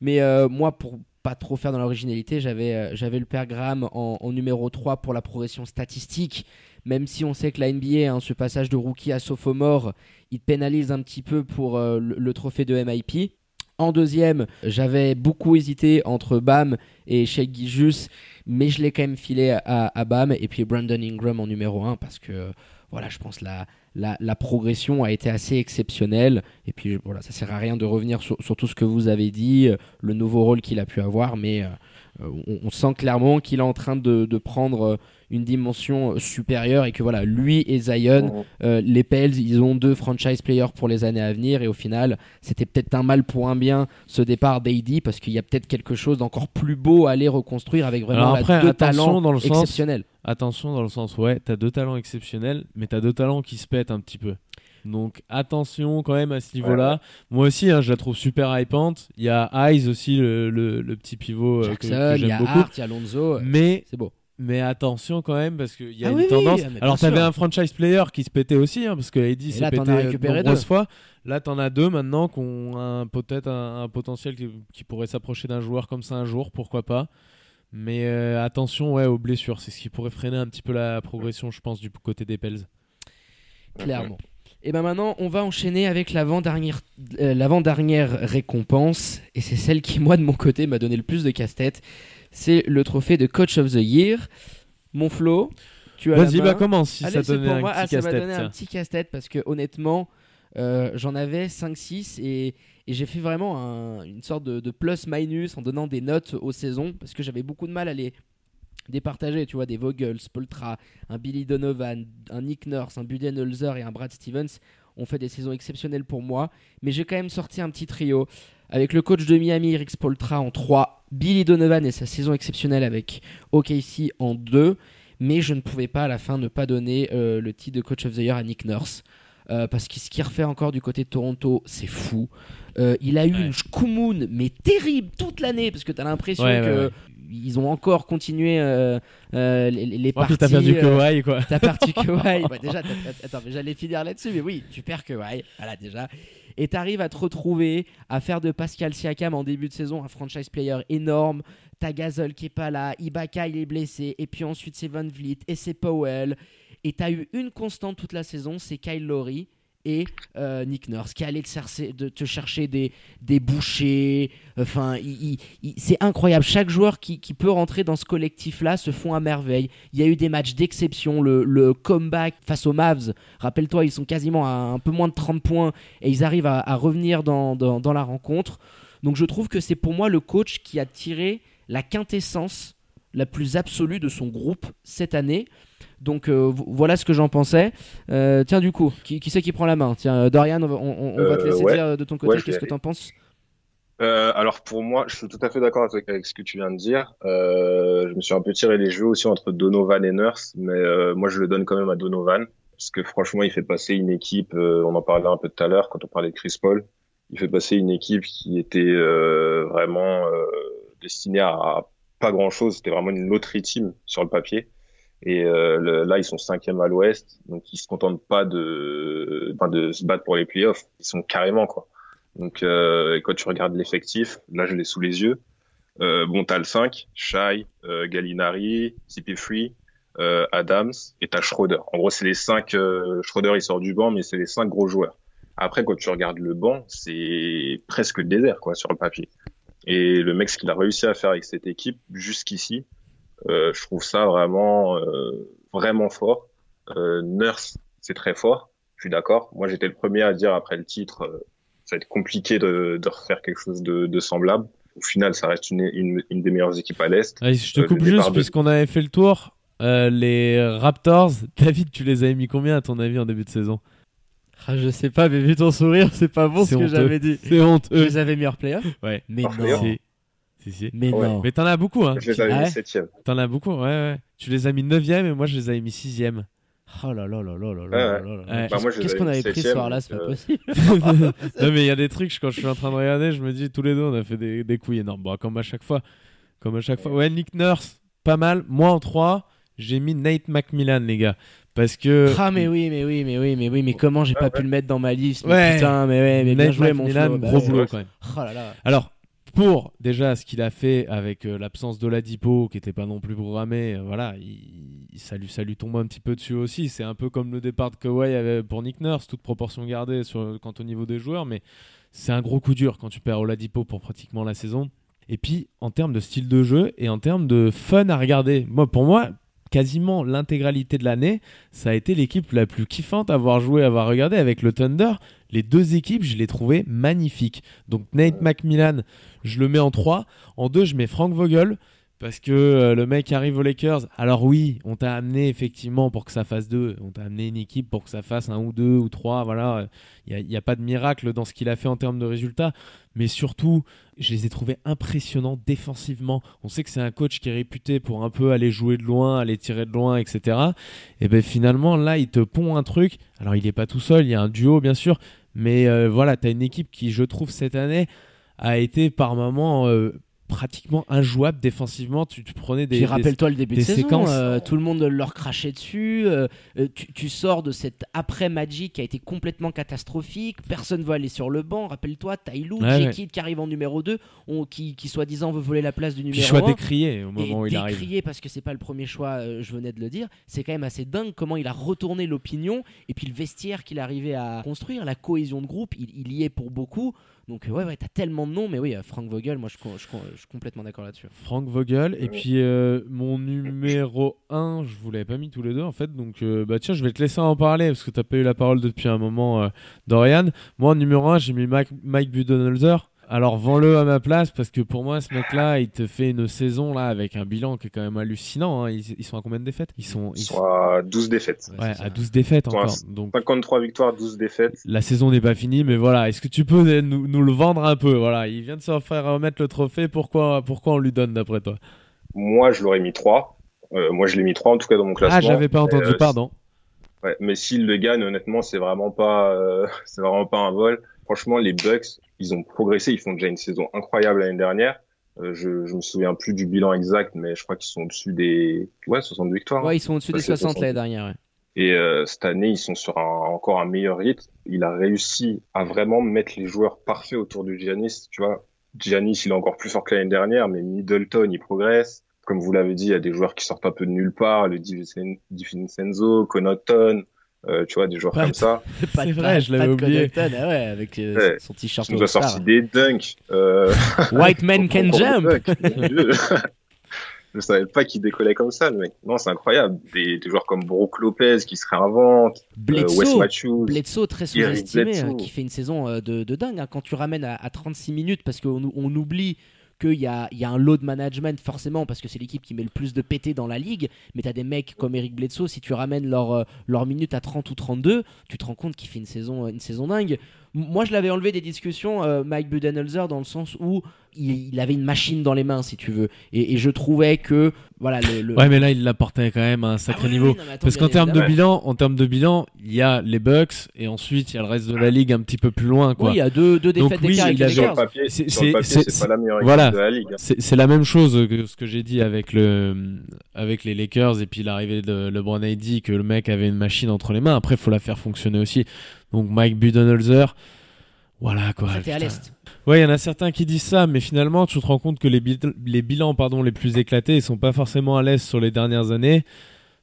Mais euh, moi pour pas trop faire dans l'originalité j'avais euh, j'avais le père Graham en, en numéro 3 pour la progression statistique même si on sait que la NBA, hein, ce passage de rookie à sophomore, il pénalise un petit peu pour euh, le, trophée de MIP. En deuxième, j'avais beaucoup hésité entre Bam et Sheikh Gijus, mais je l'ai quand même filé à, Bam et puis Brandon Ingram en numéro 1 parce que voilà, je pense la, la, progression a été assez exceptionnelle. Et puis voilà, ça sert à rien de revenir sur, tout ce que vous avez dit, euh, le nouveau rôle qu'il a pu avoir, mais euh, on, sent clairement qu'il est en train de, prendre une dimension euh, supérieure et que voilà, lui et Zion, Mhm. euh, les Pels, ils ont deux franchise players pour les années à venir et au final, c'était peut-être un mal pour un bien ce départ d'AD parce qu'il y a peut-être quelque chose d'encore plus beau à aller reconstruire avec vraiment Alors là, après, deux attention talents dans le sens- exceptionnels. Attention dans le sens, ouais, t'as deux talents exceptionnels, mais t'as deux talents qui se pètent un petit peu. Donc attention quand même à ce niveau-là. Moi aussi, hein, je la trouve super hypante. Il y a Eyes aussi, le, le- le petit pivot euh, que- que, Jackson, il y j'aime a beaucoup. Il y a Lonzo, Mais c'est beau. Mais attention quand même parce qu'il y a Ah une oui, tendance. ah, Alors t'avais un franchise player qui se pétait aussi hein, parce que Eddie s'est pété nombreuses deux. fois. Là t'en as deux maintenant qui ont peut-être un, un potentiel qui, qui pourrait s'approcher d'un joueur comme ça un jour, pourquoi pas. Mais euh, attention ouais aux blessures, c'est ce qui pourrait freiner un petit peu la progression je pense du côté des Pels. clairement. Et ben maintenant, on va enchaîner avec l'avant-dernière euh, l'avant-dernière récompense, et c'est celle qui, moi, de mon côté, m'a donné le plus de casse-tête. C'est le trophée de Coach of the Year. Mon Flo, tu as Vas-y bah commence si Allez, ça donnait un Ah, ça donné un petit casse-tête parce que honnêtement, euh, j'en avais 5-6 et, et j'ai fait vraiment un- une sorte de, de plus-minus en donnant des notes aux saisons parce que j'avais beaucoup de mal à les départager. Tu vois, des Vogels, Poltra, un Billy Donovan, un Nick Nurse, un Budenholzer et un Brad Stevens ont fait des saisons exceptionnelles pour moi. Mais j'ai quand même sorti un petit trio avec le coach de Miami, Rick Spoltra en 3, Billy Donovan et sa saison exceptionnelle avec OKC en 2 mais je ne pouvais pas à la fin ne pas donner euh, le titre de coach of the year à Nick Nurse. euh, parce que ce qu'il refait encore du côté de Toronto, c'est fou. Euh, il a eu Ouais. une shkumun, mais terrible toute l'année, parce que tu as l'impression Ouais, que ouais, ils ont encore continué euh, euh, les, les Ouais, parties. t'as perdu euh, Kawhi quoi. T'as perdu Kawhi. Bah, déjà, attends, j'allais finir là-dessus, mais oui, tu perds Kawhi. Voilà, déjà. Et t'arrives à te retrouver, à faire de Pascal Siakam en début de saison un franchise player énorme. T'as Gasol qui est pas là, Ibaka il est blessé, et puis ensuite c'est Van Vliet et c'est Powell. Et t'as eu une constante toute la saison, c'est Kyle Lowry et euh, Nick Nurse qui allait te te chercher des, des bouchers. Enfin, c'est incroyable. Chaque joueur qui, qui peut rentrer dans ce collectif-là se font à merveille. Il y a eu des matchs d'exception. Le, le comeback face aux Mavs, rappelle-toi, ils sont quasiment à un peu moins de 30 points et ils arrivent à, à revenir dans, dans- dans la rencontre. Donc je trouve que c'est pour moi le coach qui a tiré la quintessence la plus absolue de son groupe cette année. Donc euh, vo- voilà ce que j'en pensais. Euh, tiens du coup, qui, qui c'est qui prend la main? Tiens, euh, Dorian, on va, on- on va te laisser ouais. dire de ton côté Ouais, qu'est-ce que t'en penses? Alors pour moi, je suis tout à fait d'accord avec, avec ce que tu viens de dire. Je me suis un peu tiré les jeux aussi entre Donovan et Nurse, mais moi je le donne quand même à Donovan parce que franchement, il fait passer une équipe. on en parlait un peu tout à l'heure quand on parlait de Chris Paul. Il fait passer une équipe qui était vraiment destinée à pas grand chose. C'était vraiment une loterie team sur le papier. Et euh, le- là, ils sont cinquième à l'Ouest, donc ils se contentent pas de, enfin, de se battre pour les playoffs. Ils sont carrément quoi. Donc, euh, quand tu regardes l'effectif, là, je l'ai sous les yeux. Euh, bon, t'as le 5, Shai, euh, Gallinari, CP3, euh, Adams, et t'as Schroeder. En gros, c'est les cinq. Euh, Schroeder, il sort du banc, mais c'est les cinq gros joueurs. Après, quand tu regardes le banc, c'est presque le désert, quoi, sur le papier. Et le mec, ce qu'il a réussi à faire avec cette équipe jusqu'ici, je trouve ça vraiment, euh, vraiment fort. Euh, Nurse, c'est très fort. Je suis d'accord. Moi, j'étais le premier à dire après le titre, euh, ça va être compliqué de, de refaire quelque chose de, de semblable. Au final, ça reste une, une, une des meilleures équipes à l'Est. Je te Euh, coupe juste de- puisqu'on avait fait le tour. Euh, les Raptors, David, tu les avais mis combien à ton avis en début de saison? Ah, je sais pas, mais vu ton sourire, c'est pas bon ce que j'avais dit. C'est Je honteux. les avais mis hors playoff Ouais. Mais Hors non. Si. Si. Mais Ouais. non. Mais t'en as beaucoup, hein. Je les avais Ah mis ouais septième. T'en as beaucoup, ouais, ouais. Tu les as mis 9ème et moi je les avais mis 6ème. Oh là là là là là là ouais. là. Bah, Qu'est-ce qu'on avait pris ce soir-là C'est pas euh, possible. non, mais il y a des trucs, quand je suis en train de regarder, je me dis, tous les deux, on a fait des, des couilles énormes. Bon, comme à chaque fois. Comme à chaque fois. Ouais, Nick Nurse, pas mal. Moi, en 3, j'ai mis Nate McMillan, les gars. Parce que. Ah mais oui mais oui mais oui mais oui mais comment j'ai pas Ouais, pu le mettre dans ma liste mais Ouais. putain mais ouais mais bien Nate joué mon gros boulot quand même. Oh là là. Alors, pour déjà ce qu'il a fait avec euh, l'absence de Ladipo, qui n'était pas non plus programmé, euh, voilà, il, il- ça, lui, ça tombe un petit peu dessus aussi. C'est un peu comme le départ de Kawhi avait pour Nick Nurse, toute proportion gardée sur, quant au niveau des joueurs, mais c'est un gros coup dur quand tu perds Oladipo pour pratiquement la saison. Et puis, en termes de style de jeu et en termes de fun à regarder, moi, pour moi, quasiment l'intégralité de l'année, ça a été l'équipe la plus kiffante à avoir joué, à avoir regardé avec le Thunder. Les deux équipes, je les trouvais magnifiques. Donc Nate McMillan, je le mets en 3. En 2, je mets Frank Vogel Parce que euh, le mec arrive aux Lakers. Alors oui, on t'a amené effectivement pour que ça fasse deux. On t'a amené une équipe pour que ça fasse un ou deux ou trois. Voilà, il n'y a, pas de miracle dans ce qu'il a fait en termes de résultats. Mais surtout, je les ai trouvés impressionnants défensivement. On sait que c'est un coach qui est réputé pour un peu aller jouer de loin, aller tirer de loin, etc. Et ben finalement, là, il te pond un truc. Alors il n'est pas tout seul, il y a un duo bien sûr. Mais euh, voilà, tu as une équipe qui, je trouve, cette année a été par moments euh, pratiquement injouable défensivement. Tu, prenais des. rappelle-toi le début de saison, euh, tout le monde leur crachait dessus. Euh, euh, tu, sors de cette après Magic qui a été complètement catastrophique. Personne veut aller sur le banc. Rappelle-toi, Tailou, ouais, qui arrive en numéro 2, qui, qui soi-disant veut voler la place du numéro 1. choix décrié au moment où il arrive. Décrié parce que c'est pas le premier choix, je venais de le dire. C'est quand même assez dingue comment il a retourné l'opinion et puis le vestiaire qu'il arrivait à construire, la cohésion de groupe, il, il y est pour beaucoup. Donc ouais, ouais, t'as tellement de noms, mais oui, Frank Vogel, moi je, je, je suis complètement d'accord là-dessus. Frank Vogel, et puis euh, mon numéro 1, je vous l'avais pas mis tous les deux en fait, donc euh, bah tiens, je vais te laisser en parler parce que t'as pas eu la parole depuis un moment, euh, Dorian. Moi, numéro 1, j'ai mis Mike, Mike Budenholzer. Alors vends-le à ma place parce que pour moi ce mec-là il te fait une saison là avec un bilan qui est quand même hallucinant. Hein. Ils, sont à combien de défaites? Ils sont, ils, sont à 12 défaites. Ouais, à 12 défaites encore. Donc 53 victoires, 12 défaites. La saison n'est pas finie mais voilà, est-ce que tu peux nous, nous, le vendre un peu? Voilà, il vient de se faire remettre le trophée, pourquoi, pourquoi on lui donne d'après toi? Moi je l'aurais mis 3. Euh, moi je l'ai mis 3 en tout cas dans mon classement. Ah j'avais pas entendu, euh, pardon. Ouais, mais s'il le gagne honnêtement c'est vraiment pas euh, c'est vraiment pas un vol. Franchement les Bucks ils ont progressé, ils font déjà une saison incroyable l'année dernière. Euh, je, je me souviens plus du bilan exact, mais je crois qu'ils sont au-dessus des ouais 60 victoires. Ouais, ils sont au-dessus des 60 l'année dernière. Ouais. Et euh, cette année, ils sont sur un, encore un meilleur rythme. Il a réussi à vraiment mettre les joueurs parfaits autour de Giannis. Tu vois, Giannis, il est encore plus fort que l'année dernière, mais Middleton, il progresse. Comme vous l'avez dit, il y a des joueurs qui sortent un peu de nulle part. Le DiVincenzo, Connaughton, euh, tu vois, des joueurs comme ça. C'est vrai, je l'avais oublié. Ah ouais, avec euh, son t-shirt. Il nous a sorti des dunks. Euh... White man can jump. je savais pas qu'il décollait comme ça, le mec. Non, c'est incroyable. Des, des, joueurs comme Brook Lopez qui se réinventent. Euh, Bledsoe, Wes Matthews. Bledsoe très sous-estimé, hein, qui fait une saison de, de dingue. Hein. Quand tu ramènes à, à 36 minutes, parce qu'on on oublie qu'il y a, y a un lot de management forcément parce que c'est l'équipe qui met le plus de PT dans la ligue, mais tu as des mecs comme Eric Bledsoe, si tu ramènes leur, euh, leur minute à 30 ou 32, tu te rends compte qu'il fait une saison, une saison dingue. Moi, je l'avais enlevé des discussions, euh, Mike Budenholzer, dans le sens où il, avait une machine dans les mains, si tu veux. Et, je trouvais que, voilà, le, Ouais, mais là, il l'apportait quand même à un sacré ah niveau. Parce qu'en termes de bilan, en termes de bilan, il y a les Bucks et ensuite il y a le reste de la ligue un petit peu plus loin, quoi. Oui, il y a deux, deux défaites Donc, oui, avec les Sur le papier, c'est pas la meilleure voilà, de la ligue. Hein. C'est la même chose que ce que j'ai dit avec le, avec les Lakers et puis l'arrivée de LeBron a dit que le mec avait une machine entre les mains. Après, il faut la faire fonctionner aussi. Donc Mike Budenholzer. Voilà quoi. C'était à l'est. Ouais, il y en a certains qui disent ça, mais finalement, tu te rends compte que les, les bilans pardon, les plus éclatés, ils sont pas forcément à l'est sur les dernières années.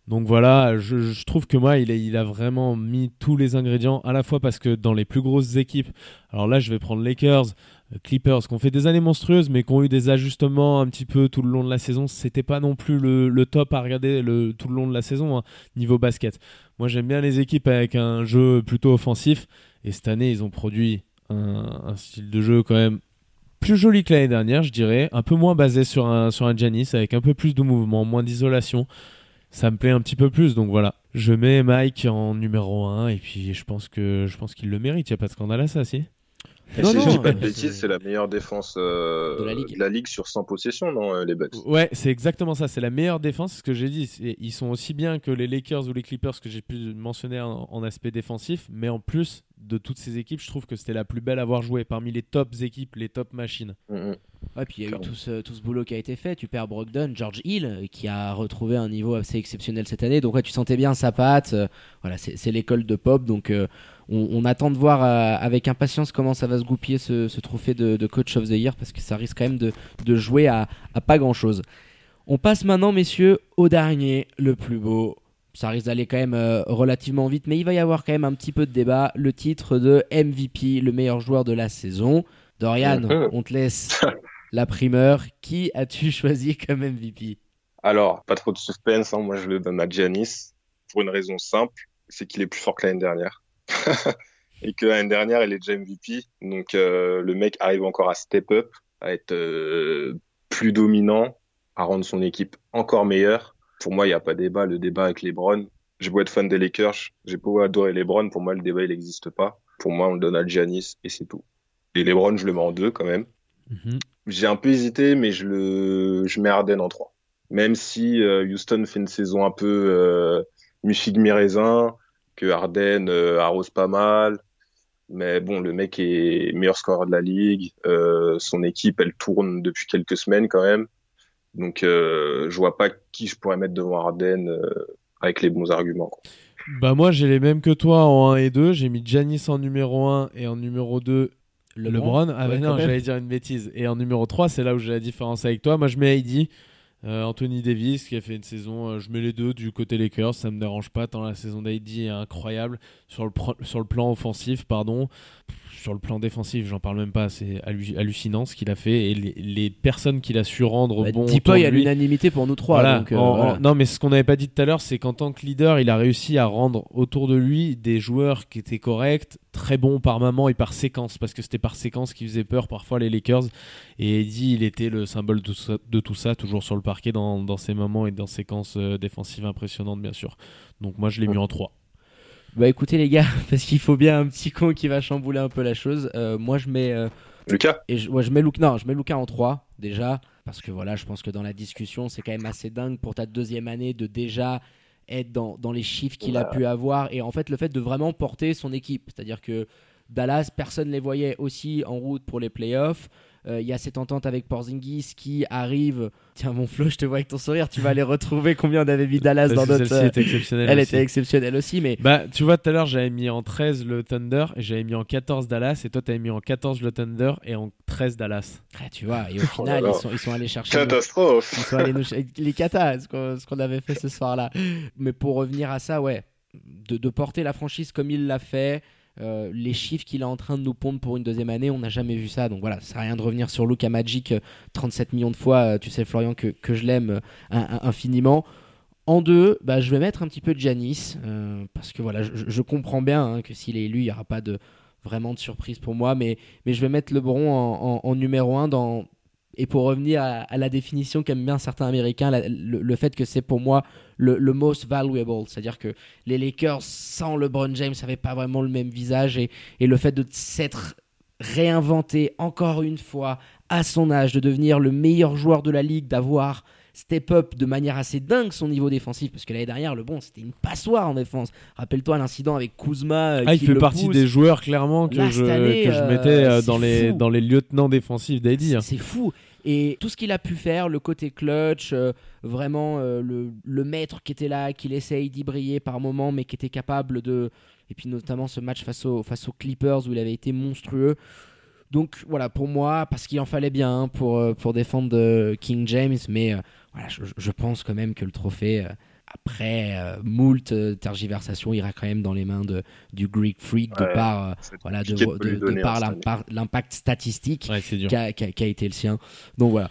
Donc voilà, je, trouve que moi, il, il, a vraiment mis tous les ingrédients, à la fois parce que dans les plus grosses équipes, alors là, je vais prendre Lakers, Clippers, qui ont fait des années monstrueuses, mais qui ont eu des ajustements un petit peu tout le long de la saison. C'était pas non plus le, top à regarder le, tout le long de la saison, hein, niveau basket. Moi, j'aime bien les équipes avec un jeu plutôt offensif, et cette année, ils ont produit un, style de jeu quand même plus joli que l'année dernière, je dirais, un peu moins basé sur un, sur Janis, avec un peu plus de mouvement, moins d'isolation. Ça me plaît un petit peu plus, donc voilà. Je mets Mike en numéro 1 et puis je pense que je pense qu'il le mérite. Il n'y a pas de scandale à ça, si non, si je dis pas de bêtises, c'est la meilleure défense euh, de, la ligue. sur 100 possessions, non, euh, les Bucks? Ouais, c'est exactement ça. C'est la meilleure défense, ce que j'ai dit. Ils sont aussi bien que les Lakers ou les Clippers que j'ai pu mentionner en, aspect défensif, mais en plus de toutes ces équipes, je trouve que c'était la plus belle à avoir joué parmi les tops équipes, les top machines. Mm, mm. Ouais, puis il y a eu tout ce, tout ce, boulot qui a été fait. Tu perds Brogdon, George Hill, qui a retrouvé un niveau assez exceptionnel cette année. Donc, ouais, tu sentais bien sa patte. Euh, voilà, c'est l'école de Pop. Donc, on, attend de voir euh, avec impatience comment ça va se goupiller ce, trophée de, Coach of the Year parce que ça risque quand même de, jouer à, pas grand chose. On passe maintenant, messieurs, au dernier, le plus beau. Ça risque d'aller quand même euh, relativement vite, mais il va y avoir quand même un petit peu de débat. Le titre de MVP, le meilleur joueur de la saison. Dorian, mm-hmm. on te laisse la primeur. Qui as-tu choisi comme MVP Alors, pas trop de suspense, hein. moi je le donne à Giannis pour une raison simple, c'est qu'il est plus fort que l'année dernière. Et que l'année dernière, il est déjà MVP. Donc euh, le mec arrive encore à step up, à être euh, plus dominant. à rendre son équipe encore meilleure. Pour moi, il n'y a pas débat. Le débat avec LeBron, j'ai beau être fan des Lakers, j'ai beau adorer LeBron, pour moi, le débat, il n'existe pas. Pour moi, on le donne à Giannis et c'est tout. Et LeBron, je le mets en deux quand même. Mhm. J'ai un peu hésité, mais je le, je mets Harden en 3. Même si euh, Houston fait une saison un peu euh, mi-figue mi-raisin, que Harden euh, arrose pas mal. Mais bon, le mec est meilleur scoreur de la ligue. Euh, son équipe, elle tourne depuis quelques semaines quand même. Donc, euh, je vois pas qui je pourrais mettre devant Harden euh, avec les bons arguments. quoi. Bah moi j'ai les mêmes que toi en 1 et 2. J'ai mis Giannis en numéro 1 et en numéro 2 LeBron. Ah bah Ouais, non, j'allais dire une bêtise. Et en numéro 3, c'est là où j'ai la différence avec toi. Moi je mets AD. Euh, Anthony Davis qui a fait une saison, euh, je mets les deux du côté Lakers, ça me dérange pas tant la saison d'AD est incroyable sur le, sur le plan offensif, pardon. Sur le plan défensif, j'en parle même pas, c'est hallu- hallucinant ce qu'il a fait et les, les personnes qu'il a su rendre Bah, bon. Autour à l'unanimité pour nous trois. voilà, donc, euh, en- en- voilà. Non, mais ce qu'on n'avait pas dit tout à l'heure, c'est qu'en tant que leader, il a réussi à rendre autour de lui des joueurs qui étaient corrects, très bons par moment et par séquence, parce que c'était par séquence qui faisait peur parfois les Lakers. Et Eddie, il était le symbole de tout ça, de tout ça, toujours sur le parquet dans, dans ses moments et dans séquences euh, défensives impressionnantes, bien sûr. Donc moi, je l'ai mis en 3. Bah écoutez les gars, parce qu'il faut bien un petit con qui va chambouler un peu la chose. Euh, moi je mets euh, Lucas. et je, ouais, je mets non, je mets Luca en 3 déjà. Parce que voilà, je pense que dans la discussion, c'est quand même assez dingue pour ta deuxième année de déjà être dans, dans les chiffres qu'il a pu avoir. Et en fait le fait de vraiment porter son équipe, c'est-à-dire que Dallas, personne les voyait aussi en route pour les playoffs. Euh, Il y a cette entente avec Porzingis qui arrive. Tiens, mon Flo, je te vois avec ton sourire. Tu vas aller retrouver combien on avait mis Dallas dans Parce notre. celle-ci était exceptionnelle. Elle aussi. était exceptionnelle aussi, mais Bah, tu vois, tout à l'heure, j'avais mis en 13 le Thunder et j'avais mis en 14 Dallas. Et toi, t'avais mis en 14 le Thunder et en 13 Dallas. Ah, tu vois, et au Oh final, là. ils, sont, ils sont allés chercher. nos- Catastrophe ils sont allés nous les katas, ce qu'on ce qu'on avait fait ce soir-là. Mais pour revenir à ça, ouais, de, de porter la franchise comme il l'a fait, euh, les chiffres qu'il est en train de nous pondre pour une deuxième année, on n'a jamais vu ça. Donc voilà, ça sert à rien de revenir sur Luka Magic euh, 37 millions de fois. euh, tu sais, Florian, que, je l'aime euh, infiniment. En deux, bah, je vais mettre un petit peu de Janis euh, parce que voilà, je, comprends bien hein, que s'il est élu, il n'y aura pas de vraiment de surprise pour moi, mais, je vais mettre LeBron en, en numéro un dans et pour revenir à, la définition qu'aiment bien certains Américains, le, fait que c'est pour moi le, most valuable, c'est-à-dire que les Lakers sans LeBron James n'avaient pas vraiment le même visage et le fait de s'être réinventé encore une fois à son âge, de devenir le meilleur joueur de la ligue, d'avoir step up de manière assez dingue son niveau défensif parce que l'année dernière le bon c'était une passoire en défense rappelle-toi l'incident avec Kuzma euh, Ah, il fait le partie pousse. des joueurs clairement que Là, je, année, que je euh, mettais euh, dans, les, dans les lieutenants défensifs hein. C'est fou. Et tout ce qu'il a pu faire, le côté clutch, euh, vraiment euh, le, le maître qui était là, qui essaye d'y briller par moment, mais qui était capable de. Et puis notamment ce match face, au, face aux Clippers où il avait été monstrueux. Donc voilà, pour moi, parce qu'il en fallait bien hein, pour, pour défendre euh, King James, mais voilà, je, je pense quand même que le trophée, euh, après euh, moult euh, tergiversations, ira quand même dans les mains de, du Greek Freak de par, euh, voilà, de, par l'impact- statistique Ouais, qui a, qui a- qui a été le sien. Donc voilà.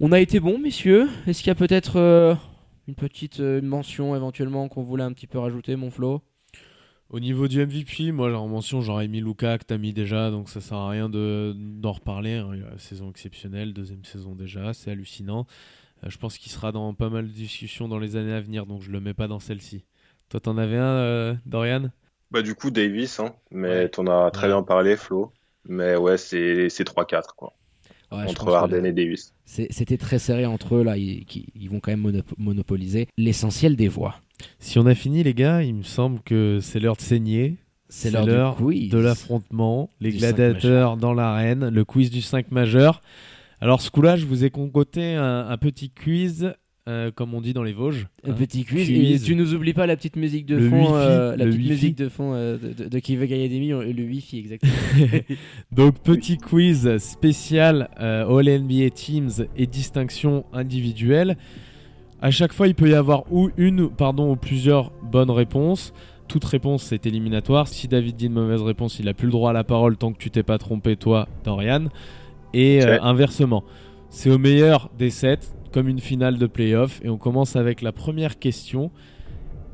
On a été bon, messieurs. Est-ce qu'il y a peut-être euh, une petite euh, mention éventuellement qu'on voulait un petit peu rajouter, mon Flo? Au niveau du MVP, moi, en mention, j'aurais mis Luca que t'as mis déjà, donc ça sert à rien de- d'en reparler. hein. Saison exceptionnelle, deuxième saison déjà, c'est hallucinant. Euh, je pense qu'il sera dans pas mal de discussions dans les années à venir, donc je le mets pas dans celle-ci. Toi, t'en avais un, euh, Dorian? Bah, du coup, Davis, hein, mais Ouais. t'en as très Ouais. bien parlé, Flo. Mais ouais, c'est c'est 3-4, quoi. Ouais, entre Harden et Davis. c'est- C'était très serré entre eux, là. Ils, qui- ils vont quand même monop- monopoliser l'essentiel des voix. Si on a fini, les gars, il me semble que c'est l'heure de saigner. C'est l'heure du quiz. de l'affrontement, les gladiateurs dans l'arène, le quiz du 5 majeur. Alors ce coup-là, je vous ai concocté un, un petit quiz, euh, comme on dit dans les Vosges. Un hein. petit quiz. Quiz. Et tu nous oublies pas la petite musique de Le fond, euh, la petite Wi-Fi. musique de fond euh, de, qui veut gagner des millions, le Wi-Fi exactement. Donc petit quiz spécial euh, All NBA Teams et distinction individuelle. À chaque fois, il peut y avoir ou une, pardon, ou plusieurs bonnes réponses. Toute réponse est éliminatoire. Si David dit une mauvaise réponse, il a plus le droit à la parole tant que tu t'es pas trompé, toi, Dorian. Et euh, inversement, c'est au meilleur des sept, comme une finale de playoff. Et on commence avec la première question.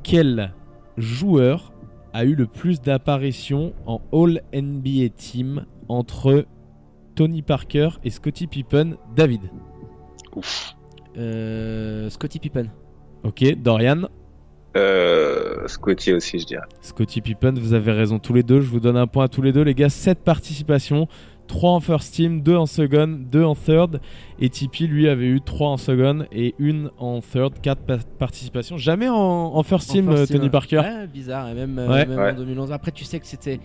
Quel joueur a eu le plus d'apparitions en All NBA Team entre Tony Parker et Scottie Pippen David? Ouf. Euh, Scotty Pippen. Ok, Dorian? Euh, Scotty aussi, je dirais. Scotty Pippen, vous avez raison tous les deux. Je vous donne un point à tous les deux, les gars. 7 participations. 3 en first team, 2 en second, 2 en third. Et Tipeee, lui, avait eu 3 en second et 1 en third. 4 pa- participations. Jamais en, en first En team, first euh, team, Tony. Parker. Ouais, bizarre, et même, euh, Ouais. même Ouais. en 2011. Après, tu sais que c'était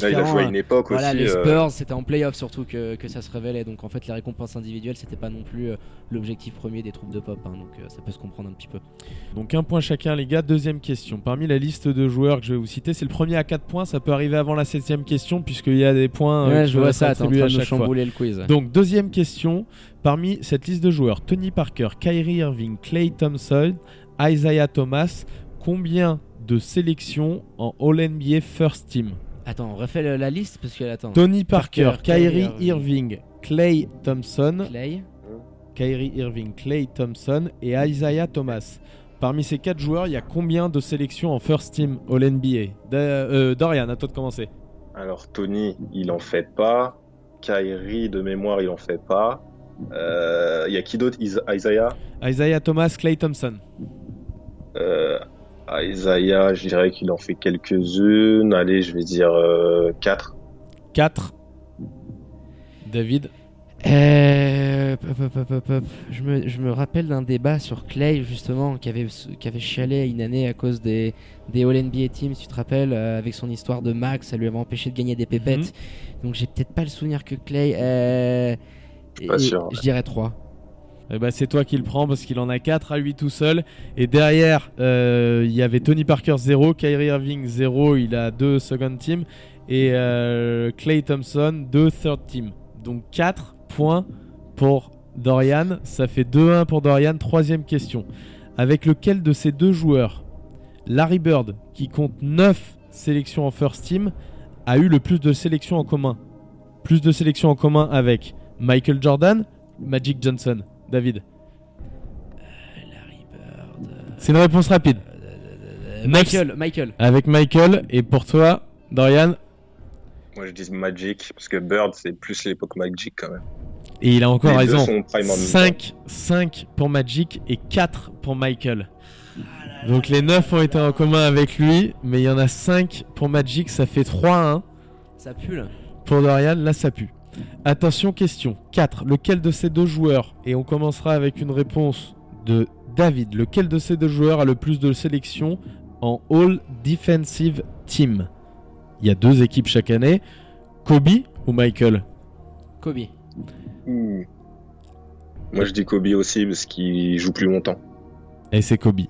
Là, il a joué à une époque Voilà, aussi. les euh, Spurs, c'était en playoff surtout que, que ça se révélait. Donc en fait, les récompenses individuelles, c'était pas non plus euh, l'objectif premier des troupes de pop. hein. donc euh, ça peut se comprendre un petit peu. Donc un point chacun, les gars. Deuxième question. Parmi la liste de joueurs que je vais vous citer, c'est le premier à 4 points. Ça peut arriver avant la septième question, puisqu'il y a des points. ouais, qui je vois être ça, t'es en train à de nous fois. chambouler le quiz. Donc deuxième question, parmi cette liste de joueurs, Tony Parker, Kyrie Irving, Clay Thompson, Isaiah Thomas, combien de sélections en All-NBA First Team? Attends, on refait le- la liste parce que attends. Tony Parker, Parker, Kyrie Kyrie Irving, Clay Thompson, Clay. Kyrie Irving, Clay Thompson et Isaiah Thomas. Parmi ces quatre joueurs, il y a combien de sélections en First Team All-NBA Da- euh, Dorian, à toi de commencer. Alors, Tony, il en fait pas. Kyrie, de mémoire, il en fait pas. Euh, Il y a qui d'autre? Is- Isaiah? Isaiah Thomas, Clay Thompson. Euh, Isaiah, je dirais qu'il en fait quelques-unes. Allez, je vais dire 4. 4. David Euh, pop, pop, pop, pop, pop. Je, me, je me rappelle d'un débat sur Clay justement qui avait, qui avait chialé une année à cause des, des All NBA Teams, tu te rappelles, euh, avec son histoire de Max, ça lui avait empêché de gagner des pépettes. Donc j'ai peut-être pas le souvenir que Clay. Euh, suis pas et- sûr. Je dirais 3. Eh ben, c'est toi qui le prends parce qu'il en a 4 à lui tout seul. Et derrière, euh, il y avait Tony Parker 0, Kyrie Irving 0, il a 2 second team. Et euh, Clay Thompson 2 third team. Donc 4 points pour Dorian. Ça fait 2-1 pour Dorian. Troisième question. Avec lequel de ces deux joueurs, Larry Bird, qui compte 9 sélections en first team, a eu le plus de sélections en commun? Plus de sélections en commun avec Michael Jordan, Magic Johnson. David. Larry Bird. C'est une réponse rapide. Euh, Michael, Michael. Avec Michael. Et pour toi, Dorian. Moi, je dis Magic, parce que Bird, c'est plus l'époque Magic quand même. Et il a encore Les raison. sont prime en même 5, 5 pour Magic et 4 pour Michael. Donc les 9 ont été en commun avec lui, mais il y en a 5 pour Magic, ça fait 3-1 Ça pue là. pour Dorian, là ça pue. Attention, question 4. Lequel de ces deux joueurs, et on commencera avec une réponse de David, lequel de ces deux joueurs a le plus de sélections en All Defensive Team? Il y a deux équipes chaque année. Kobe ou Michael? Kobe. Ouh. Moi, je dis Kobe aussi, parce qu'il joue plus longtemps. Et c'est Kobe.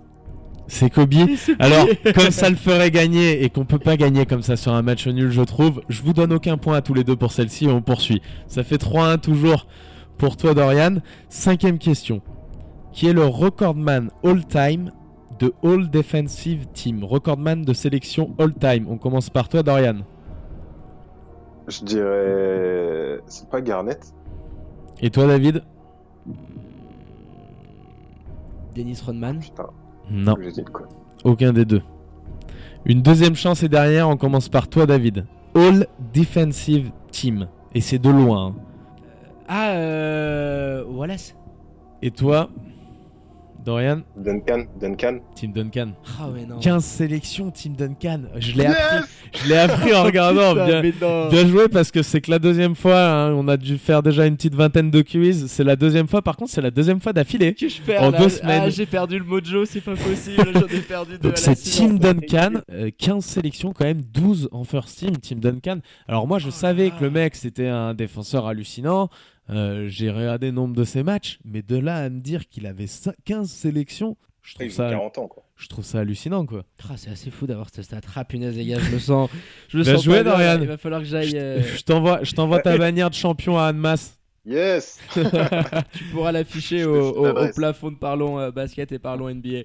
C'est Kobe. Alors, comme ça le ferait gagner et qu'on peut pas gagner comme ça sur un match nul, je trouve, je vous donne aucun point à tous les deux pour celle-ci et on poursuit. Ça fait 3-1 toujours pour toi, Dorian. Cinquième question. Qui est le recordman all-time de All Defensive Team? Recordman de sélection all-time. On commence par toi, Dorian. Je dirais. C'est pas Garnett Et toi, David? Dennis Rodman. Putain, Non, aucun des deux. Une deuxième chance et derrière, on commence par toi, David. All Defensive Team. Et c'est de loin. hein. Ah, euh, Wallace. Et toi, Dorian Duncan Duncan Team Duncan. Ah, mais non. 15 sélections, Team Duncan. Je l'ai appris, je l'ai appris en regardant. bien, joué parce que c'est que la deuxième fois, hein, on a dû faire déjà une petite vingtaine de quiz. C'est la deuxième fois, par contre, c'est la deuxième fois d'affilée. Que je perds En là. deux semaines. Ah, j'ai perdu le mojo, c'est pas possible. J'en ai perdu deux. Donc à la c'est. Team Duncan, euh, 15 sélections quand même, 12 en first team, Team Duncan. Alors moi je Oh savais là que le mec c'était un défenseur hallucinant, Euh, j'ai regardé le nombre de ses matchs, mais de là à me dire qu'il avait cin- 15 sélections, je Il trouve, ça, 40 ans, quoi. je trouve ça hallucinant quoi. Ah, c'est assez fou d'avoir cette stat. Ah, punaise, les gars, je le sens. Je le Bien sens joué, pas. Il va falloir que j'aille. euh, Je t'envoie, je t'envoie ta bannière de champion à Annemasse. Yes tu pourras l'afficher au, plafond de Parlons euh, Basket et Parlons NBA.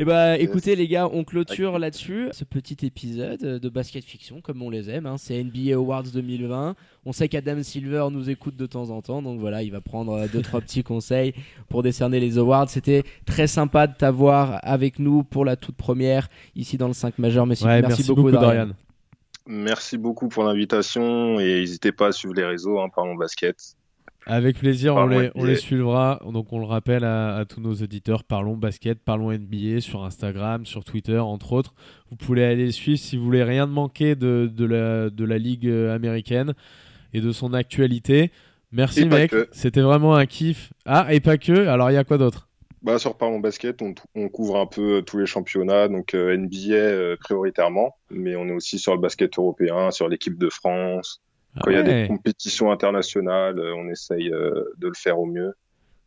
Et bah écoutez les gars, on clôture là-dessus ce petit épisode de Basket Fiction comme on les aime. hein. C'est NBA Awards 2020. On sait qu'Adam Silver nous écoute de temps en temps, donc voilà, il va prendre euh, deux trois petits conseils pour décerner les awards. C'était très sympa de t'avoir avec nous pour la toute première ici dans le 5 majeur. Merci, Ouais, merci, merci, beaucoup, beaucoup, Dorian. Dorian. Merci beaucoup pour l'invitation et n'hésitez pas à suivre les réseaux, hein, Parlons Basket. Avec plaisir, on les, on les suivra. Donc on le rappelle à, à tous nos auditeurs, parlons basket, parlons NBA sur Instagram, sur Twitter, entre autres. Vous pouvez aller les suivre si vous voulez rien manquer de, de, la, de la ligue euh, américaine et de son actualité. Merci Et mec, c'était vraiment un kiff. Ah, et pas que, alors il y a quoi d'autre? Bah, sur Parlons Basket, on, on couvre un peu tous les championnats, donc euh, NBA euh, prioritairement, mais on est aussi sur le basket européen, sur l'équipe de France. Quand il y a Ah des compétitions internationales, euh, on essaye euh, de le faire au mieux.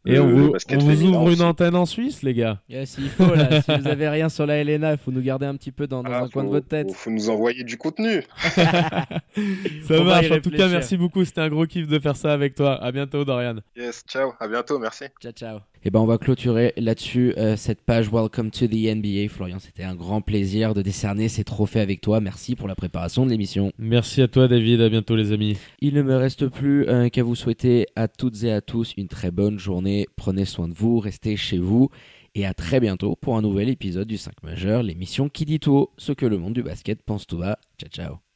Et on vous, on ouvre une aussi. antenne en Suisse, les gars Yeah, S'il faut, là, si vous avez rien sur la LNA, il faut nous garder un petit peu dans, dans Ah, un coin de votre tête. Faut, faut nous envoyer du contenu. Ça On marche. En tout cas, merci beaucoup. C'était un gros kiff de faire ça avec toi. À bientôt, Dorian. Yes, ciao, à bientôt, merci. Ciao, ciao. Et ben, on va clôturer là-dessus euh, cette page Welcome to the NBA. Florian, c'était un grand plaisir de décerner ces trophées avec toi. Merci pour la préparation de l'émission. Merci à toi, David. À bientôt, les amis. Il ne me reste plus euh, qu'à vous souhaiter à toutes et à tous une très bonne journée. Prenez soin de vous, restez chez vous et à très bientôt pour un nouvel épisode du 5 majeur, l'émission qui dit tout haut ce que le monde du basket pense tout bas. Ciao ciao.